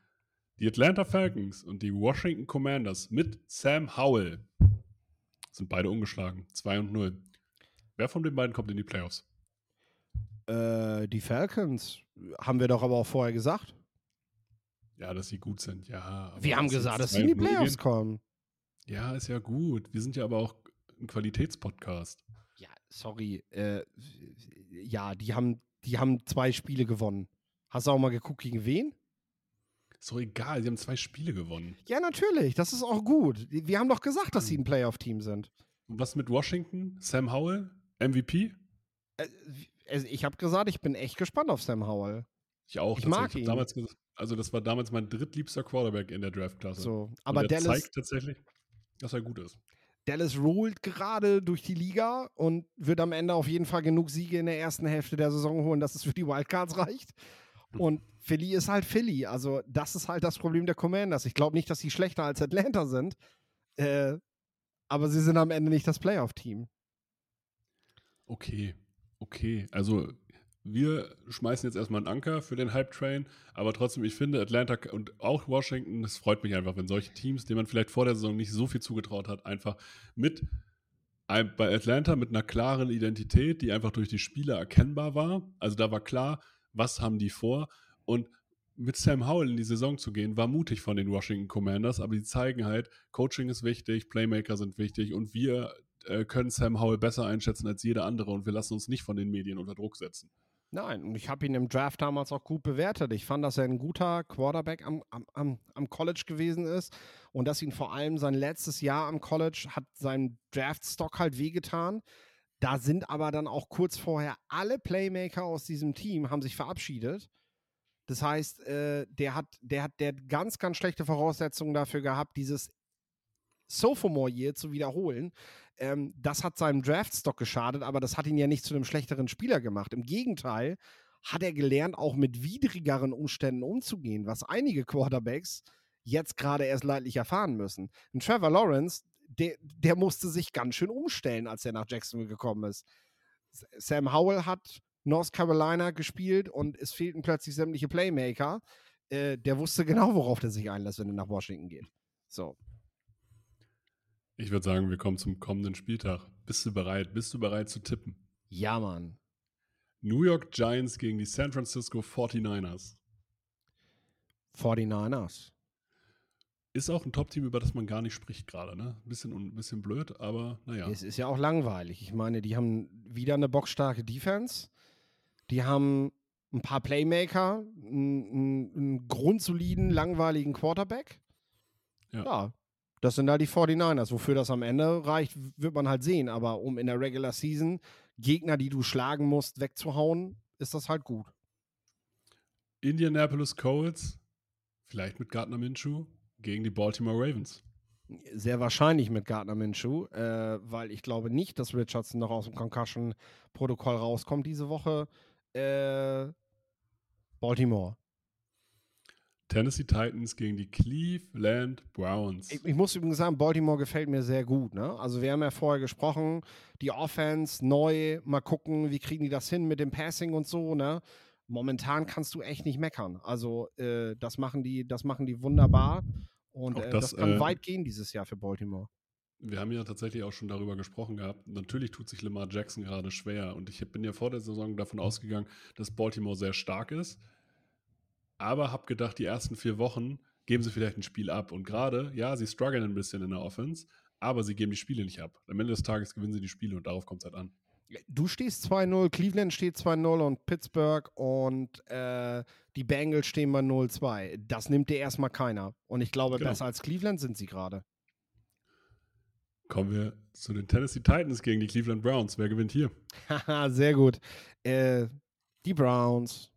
Die Atlanta Falcons und die Washington Commanders mit Sam Howell sind beide ungeschlagen. 2 und 0. Wer von den beiden kommt in die Playoffs? Äh, die Falcons haben wir doch aber auch vorher gesagt. Ja, dass sie gut sind, ja. Wir haben gesagt, dass 2 sie in die und 0 Playoffs kommen. Ja, ist ja gut. Wir sind ja aber auch ein Qualitätspodcast. Ja, sorry. Äh, ja, die haben, die haben zwei Spiele gewonnen. Hast du auch mal geguckt, gegen wen? Ist doch egal, sie haben zwei Spiele gewonnen. Ja, natürlich. Das ist auch gut. Wir haben doch gesagt, dass sie ein Playoff-Team sind. Und was mit Washington? Sam Howell? MVP? Äh, also ich habe gesagt, ich bin echt gespannt auf Sam Howell. Ich auch. Ich mag ihn. Damals, also das war damals mein drittliebster Quarterback in der Draftklasse. So. Und Aber der Dallas, zeigt tatsächlich, dass er gut ist. Dallas rollt gerade durch die Liga und wird am Ende auf jeden Fall genug Siege in der ersten Hälfte der Saison holen, dass es für die Wildcards *laughs* reicht. Und Philly ist halt Philly. Also, das ist halt das Problem der Commanders. Ich glaube nicht, dass sie schlechter als Atlanta sind. Äh, aber sie sind am Ende nicht das Playoff-Team. Okay, okay. Also wir schmeißen jetzt erstmal einen Anker für den Hype-Train, aber trotzdem, ich finde Atlanta und auch Washington, das freut mich einfach, wenn solche Teams, denen man vielleicht vor der Saison nicht so viel zugetraut hat, einfach mit bei Atlanta mit einer klaren Identität, die einfach durch die Spieler erkennbar war. Also da war klar, was haben die vor und mit Sam Howell in die Saison zu gehen, war mutig von den Washington Commanders, aber die zeigen halt, Coaching ist wichtig, Playmaker sind wichtig und wir äh, können Sam Howell besser einschätzen als jeder andere und wir lassen uns nicht von den Medien unter Druck setzen. Nein, und ich habe ihn im Draft damals auch gut bewertet. Ich fand, dass er ein guter Quarterback am, am, am, College gewesen ist und dass ihn vor allem sein letztes Jahr am College hat seinem Draftstock halt wehgetan. Da sind aber dann auch kurz vorher alle Playmaker aus diesem Team haben sich verabschiedet. Das heißt, äh, der hat, der hat, der ganz, ganz schlechte Voraussetzungen dafür gehabt, dieses Sophomore Year zu wiederholen. Ähm, das hat seinem Draftstock geschadet, aber das hat ihn ja nicht zu einem schlechteren Spieler gemacht. Im Gegenteil hat er gelernt, auch mit widrigeren Umständen umzugehen, was einige Quarterbacks jetzt gerade erst leidlich erfahren müssen. Und Trevor Lawrence, der, der musste sich ganz schön umstellen, als er nach Jacksonville gekommen ist. Sam Howell hat North Carolina gespielt und es fehlten plötzlich sämtliche Playmaker. Äh, der wusste genau, worauf der sich einlässt, wenn er nach Washington geht. So. Ich würde sagen, wir kommen zum kommenden Spieltag. Bist du bereit? Bist du bereit zu tippen? Ja, Mann. New York Giants gegen die San Francisco 49ers. 49ers. Ist auch ein Top-Team, über das man gar nicht spricht gerade, ne? Bisschen, un- bisschen blöd, aber naja. Es ist ja auch langweilig. Ich meine, die haben wieder eine bockstarke Defense. Die haben ein paar Playmaker, einen, einen- einen grundsoliden, langweiligen Quarterback. Ja. Ja. Das sind da die 49ers. Wofür das am Ende reicht, wird man halt sehen. Aber um in der Regular Season Gegner, die du schlagen musst, wegzuhauen, ist das halt gut. Indianapolis Colts, vielleicht mit Gardner Minshew, gegen die Baltimore Ravens. Sehr wahrscheinlich mit Gardner Minshew, äh, weil ich glaube nicht, dass Richardson noch aus dem Concussion-Protokoll rauskommt diese Woche. Äh, Baltimore. Tennessee Titans gegen die Cleveland Browns. Ich, ich muss übrigens sagen, Baltimore gefällt mir sehr gut. Ne? Also wir haben ja vorher gesprochen, die Offense neu, mal gucken, wie kriegen die das hin mit dem Passing und so. Ne? Momentan kannst du echt nicht meckern. Also äh, das machen die, das machen die wunderbar und äh, das, das, kann äh, weit gehen dieses Jahr für Baltimore. Wir haben ja tatsächlich auch schon darüber gesprochen gehabt. Natürlich tut sich Lamar Jackson gerade schwer. Und ich bin ja vor der Saison davon ausgegangen, dass Baltimore sehr stark ist. Aber habe gedacht, die ersten vier Wochen geben sie vielleicht ein Spiel ab. Und gerade, ja, sie strugglen ein bisschen in der Offense, aber sie geben die Spiele nicht ab. Am Ende des Tages gewinnen sie die Spiele und darauf kommt es halt an. Du stehst 2-0, Cleveland steht 2-0 und Pittsburgh und äh, die Bengals stehen bei 0-2. Das nimmt dir erstmal keiner. Und ich glaube, Genau. besser als Cleveland sind sie gerade. Kommen wir zu den Tennessee Titans gegen die Cleveland Browns. Wer gewinnt hier? Haha, *laughs* sehr gut. Äh, die Browns.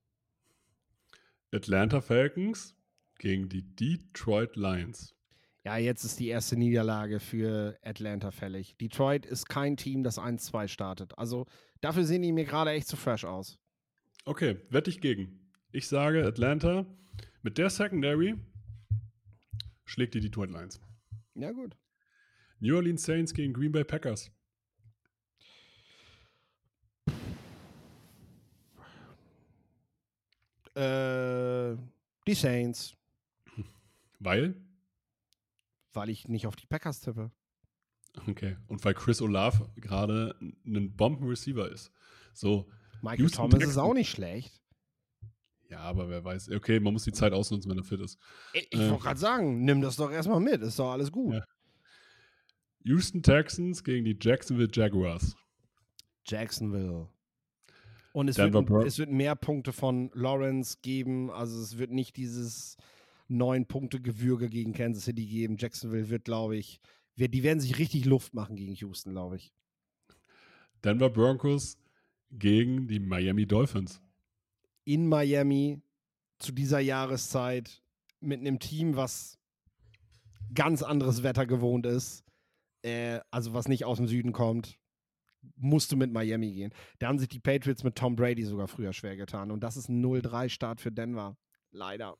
Atlanta Falcons gegen die Detroit Lions. Ja, jetzt ist die erste Niederlage für Atlanta fällig. Detroit ist kein Team, das 1-2 startet. Also dafür sehen die mir gerade echt zu fresh aus. Okay, wette ich gegen. Ich sage, Atlanta mit der Secondary schlägt die Detroit Lions. Ja, gut. New Orleans Saints gegen Green Bay Packers. Äh, die Saints, Weil? weil ich nicht auf die Packers tippe. Okay. Und weil Chris Olave gerade ein Bomben-Receiver ist. So, Michael Houston Thomas ist Texans. auch nicht schlecht. ja, aber wer weiß. Okay, man muss die Zeit ausnutzen, wenn er fit ist. Ich, ich Äh. wollte gerade sagen, nimm das doch erstmal mit. Ist doch alles gut. Ja. Houston Texans gegen die Jacksonville Jaguars. Jacksonville. Und es wird, es wird mehr Punkte von Lawrence geben. Also es wird nicht dieses neun Punkte Gewürge gegen Kansas City geben. Jacksonville wird, glaube ich, wird, die werden sich richtig Luft machen gegen Houston, glaube ich. Denver Broncos gegen die Miami Dolphins. In Miami zu dieser Jahreszeit mit einem Team, was ganz anderes Wetter gewohnt ist, äh, also was nicht aus dem Süden kommt, musst du mit Miami gehen. Da haben sich die Patriots mit Tom Brady sogar früher schwer getan. Und das ist ein 0-3-Start für Denver. Leider.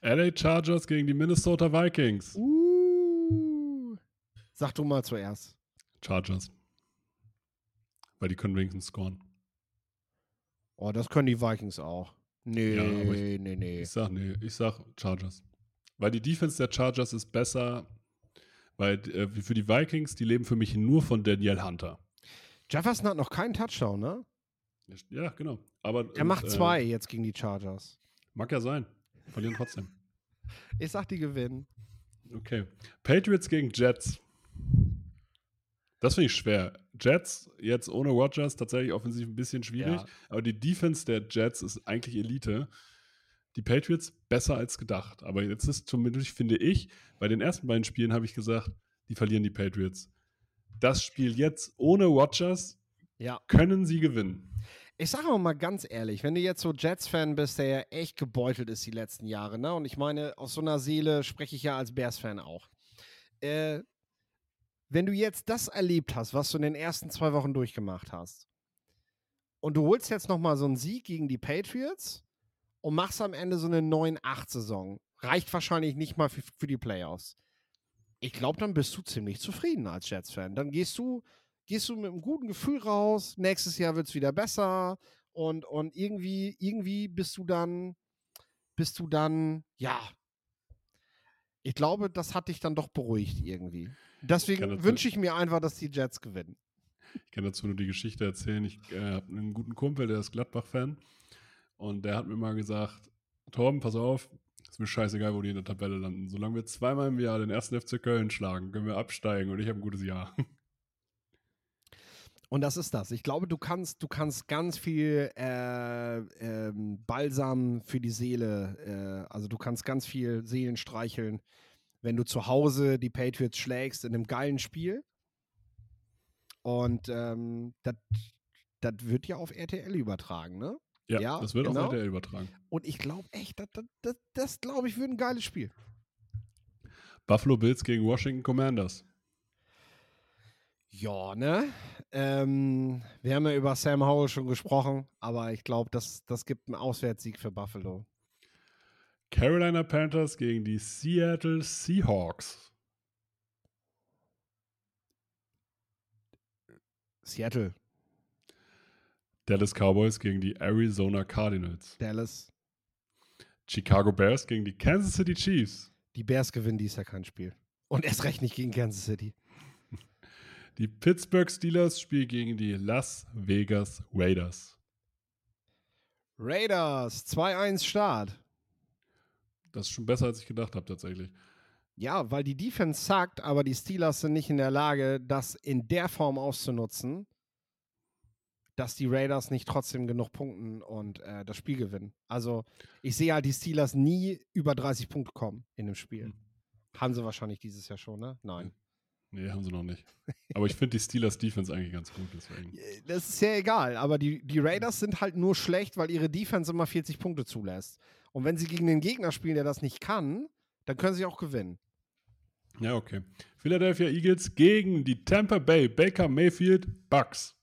LA Chargers gegen die Minnesota Vikings. Uh. Sag du mal zuerst. Chargers. Weil die können wenigstens scoren. Oh, das können die Vikings auch. Nee, Ja, ich- nee, nee. Ich sag, nee, ich sag Chargers. Weil die Defense der Chargers ist besser, weil äh, für die Vikings, die leben für mich nur von Daniel Hunter. Jefferson hat noch keinen Touchdown, ne? Ja, genau. Aber Er macht äh, zwei jetzt gegen die Chargers. mag ja sein. Verlieren trotzdem. *laughs* Ich sag, die gewinnen. Okay. Patriots gegen Jets. Das finde ich schwer. Jets jetzt ohne Rodgers tatsächlich offensiv ein bisschen schwierig, Ja. aber die Defense der Jets ist eigentlich Elite. Die Patriots besser als gedacht. Aber jetzt ist zumindest, finde ich, bei den ersten beiden Spielen habe ich gesagt, die verlieren die Patriots. Das Spiel jetzt ohne Rodgers Ja. können sie gewinnen. Ich sage aber mal ganz ehrlich, wenn du jetzt so Jets-Fan bist, der ja echt gebeutelt ist die letzten Jahre, ne? Und ich meine, aus so einer Seele spreche ich ja als Bears-Fan auch. Äh, wenn du jetzt das erlebt hast, was du in den ersten zwei Wochen durchgemacht hast, und du holst jetzt nochmal so einen Sieg gegen die Patriots und machst am Ende so eine 9-8-Saison, reicht wahrscheinlich nicht mal für, für die Playoffs. Ich glaube, dann bist du ziemlich zufrieden als Jets-Fan. Dann gehst du, gehst du mit einem guten Gefühl raus, nächstes Jahr wird es wieder besser und, und irgendwie, irgendwie bist du dann, bist du dann, ja. Ich glaube, das hat dich dann doch beruhigt irgendwie. Deswegen wünsche ich mir einfach, dass die Jets gewinnen. Ich kann dazu nur die Geschichte erzählen. Ich äh, habe einen guten Kumpel, der ist Gladbach-Fan. Und der hat mir mal gesagt: Torben, pass auf, ist mir scheißegal, wo die in der Tabelle landen. Solange wir zweimal im Jahr den ersten FC Köln schlagen, können wir absteigen und ich habe ein gutes Jahr. *laughs* Und das ist das. Ich glaube, du kannst, du kannst ganz viel äh, ähm, Balsam für die Seele, äh, also du kannst ganz viel Seelen streicheln, wenn du zu Hause die Patriots schlägst in einem geilen Spiel. Und ähm, das wird ja auf RTL übertragen, ne? Ja, Ja, das wird genau. auf RTL übertragen. Und ich glaube echt, das, das, das, das glaube ich, wird ein geiles Spiel. Buffalo Bills gegen Washington Commanders. Ja, ne? Ähm, wir haben ja über Sam Howell schon gesprochen, aber ich glaube, das, das gibt einen Auswärtssieg für Buffalo. Carolina Panthers gegen die Seattle Seahawks. Seattle, Dallas Cowboys gegen die Arizona Cardinals. Dallas. Chicago Bears gegen die Kansas City Chiefs. Die Bears gewinnen dies Jahr kein Spiel. Und erst recht nicht gegen Kansas City. *laughs* Die Pittsburgh Steelers spielen gegen die Las Vegas Raiders. Raiders, 2-1 Start. Das ist schon besser, als ich gedacht habe, tatsächlich. Ja, weil die Defense sagt, aber die Steelers sind nicht in der Lage, das in der Form auszunutzen, dass die Raiders nicht trotzdem genug punkten und äh, das Spiel gewinnen. Also ich sehe halt die Steelers nie über 30 Punkte kommen in dem Spiel. Hm. Haben sie wahrscheinlich dieses Jahr schon, ne? Nein. Nee, haben sie noch nicht. Aber ich finde die Steelers Defense eigentlich ganz gut, deswegen. Äh, Das ist ja egal, aber die, die Raiders sind halt nur schlecht, weil ihre Defense immer 40 Punkte zulässt. Und wenn sie gegen den Gegner spielen, der das nicht kann, dann können sie auch gewinnen. Ja, okay. Philadelphia Eagles gegen die Tampa Bay Baker Mayfield Bucks.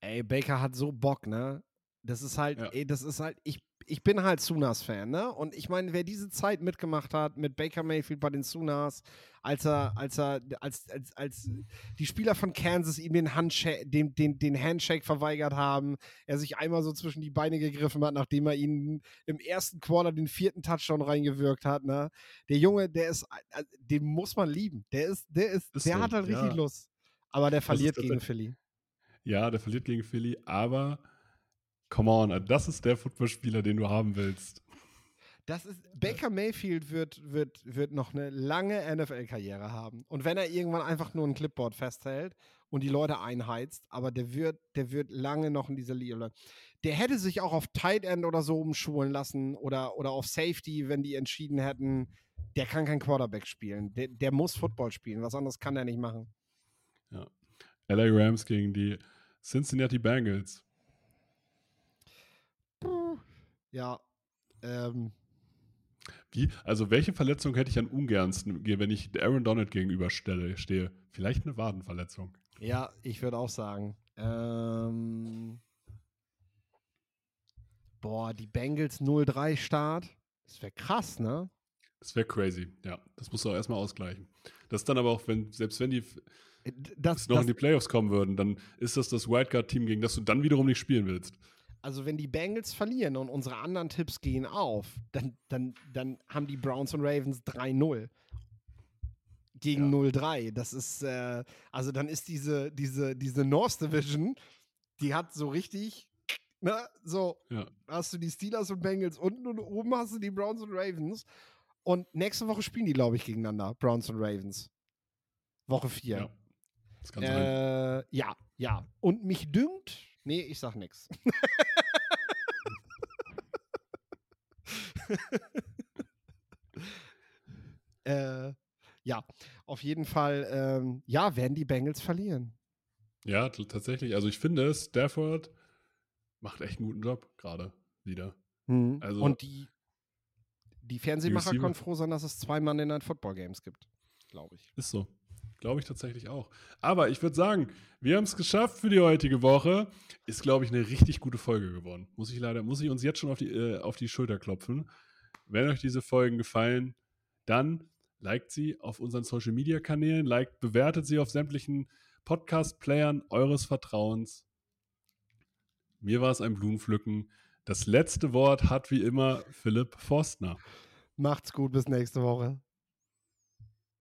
Ey, Baker hat so Bock, ne? Das ist halt, Ja. ey, das ist halt, ich, ich bin halt Sunas-Fan, ne? Und ich meine, wer diese Zeit mitgemacht hat mit Baker Mayfield bei den Sunas, als er, als er, als, als, als die Spieler von Kansas ihm den Handshake, den, den, den Handshake verweigert haben, er sich einmal so zwischen die Beine gegriffen hat, nachdem er ihnen im ersten Quarter den vierten Touchdown reingewirkt hat, ne? Der Junge, der ist, äh, den muss man lieben. Der ist, der ist, Ist der so, hat halt richtig ja. Lust. Aber der verliert gegen Philly. Ja, der verliert gegen Philly, aber come on, das ist der Footballspieler, den du haben willst. Das ist, Baker Mayfield wird, wird, wird noch eine lange NFL-Karriere haben. Und wenn er irgendwann einfach nur ein Clipboard festhält und die Leute einheizt, aber der wird, der wird lange noch in dieser Liga bleiben. Der hätte sich auch auf Tight End oder so umschulen lassen oder, oder auf Safety, wenn die entschieden hätten, der kann kein Quarterback spielen. Der, der muss Football spielen. Was anderes kann er nicht machen. LA Rams gegen die Cincinnati Bengals. Ja. Ähm, Wie, also welche Verletzung hätte ich am ungernsten, wenn ich Aaron Donald gegenüberstelle, stehe? Vielleicht eine Wadenverletzung. ja, ich würde auch sagen. Ähm, boah, die Bengals 0-3 Start. Das wäre krass, ne? Das wäre crazy, ja. Das musst du auch erstmal ausgleichen. Das ist dann aber auch, wenn, selbst wenn die Das, noch das, in die Playoffs kommen würden, dann ist das das Wildcard-Team, gegen das du dann wiederum nicht spielen willst. also wenn die Bengals verlieren und unsere anderen Tipps gehen auf, dann, dann, dann haben die Browns und Ravens 3-0 gegen 0-3. Das ist, äh, also dann ist diese, diese, diese North Division, die hat so richtig, ne, so, Ja. hast du die Steelers und Bengals unten und oben hast du die Browns und Ravens. Und nächste Woche spielen die, glaube ich, gegeneinander, Browns und Ravens. Woche 4. Ja. Das kann sein. Äh, ja, ja. Und mich dünkt, nee, ich sag nix. *laughs* äh, ja, auf jeden Fall, ähm, ja, werden die Bengals verlieren. Ja, tatsächlich. Also ich finde, Stafford macht echt einen guten Job gerade wieder. Also- Und die, die Fernsehmacher können froh sein, dass es zwei Mann in den Football Games gibt, glaube ich. Ist so. Glaube ich tatsächlich auch. Aber ich würde sagen, wir haben es geschafft für die heutige Woche. Ist, glaube ich, eine richtig gute Folge geworden. Muss ich leider, muss ich uns jetzt schon auf die, äh, auf die Schulter klopfen. Wenn euch diese Folgen gefallen, dann liked sie auf unseren Social Media Kanälen, liked, bewertet sie auf sämtlichen Podcast-Playern eures Vertrauens. Mir war es ein Blumenpflücken. Das letzte Wort hat wie immer Philipp Forstner. Macht's gut, bis nächste Woche.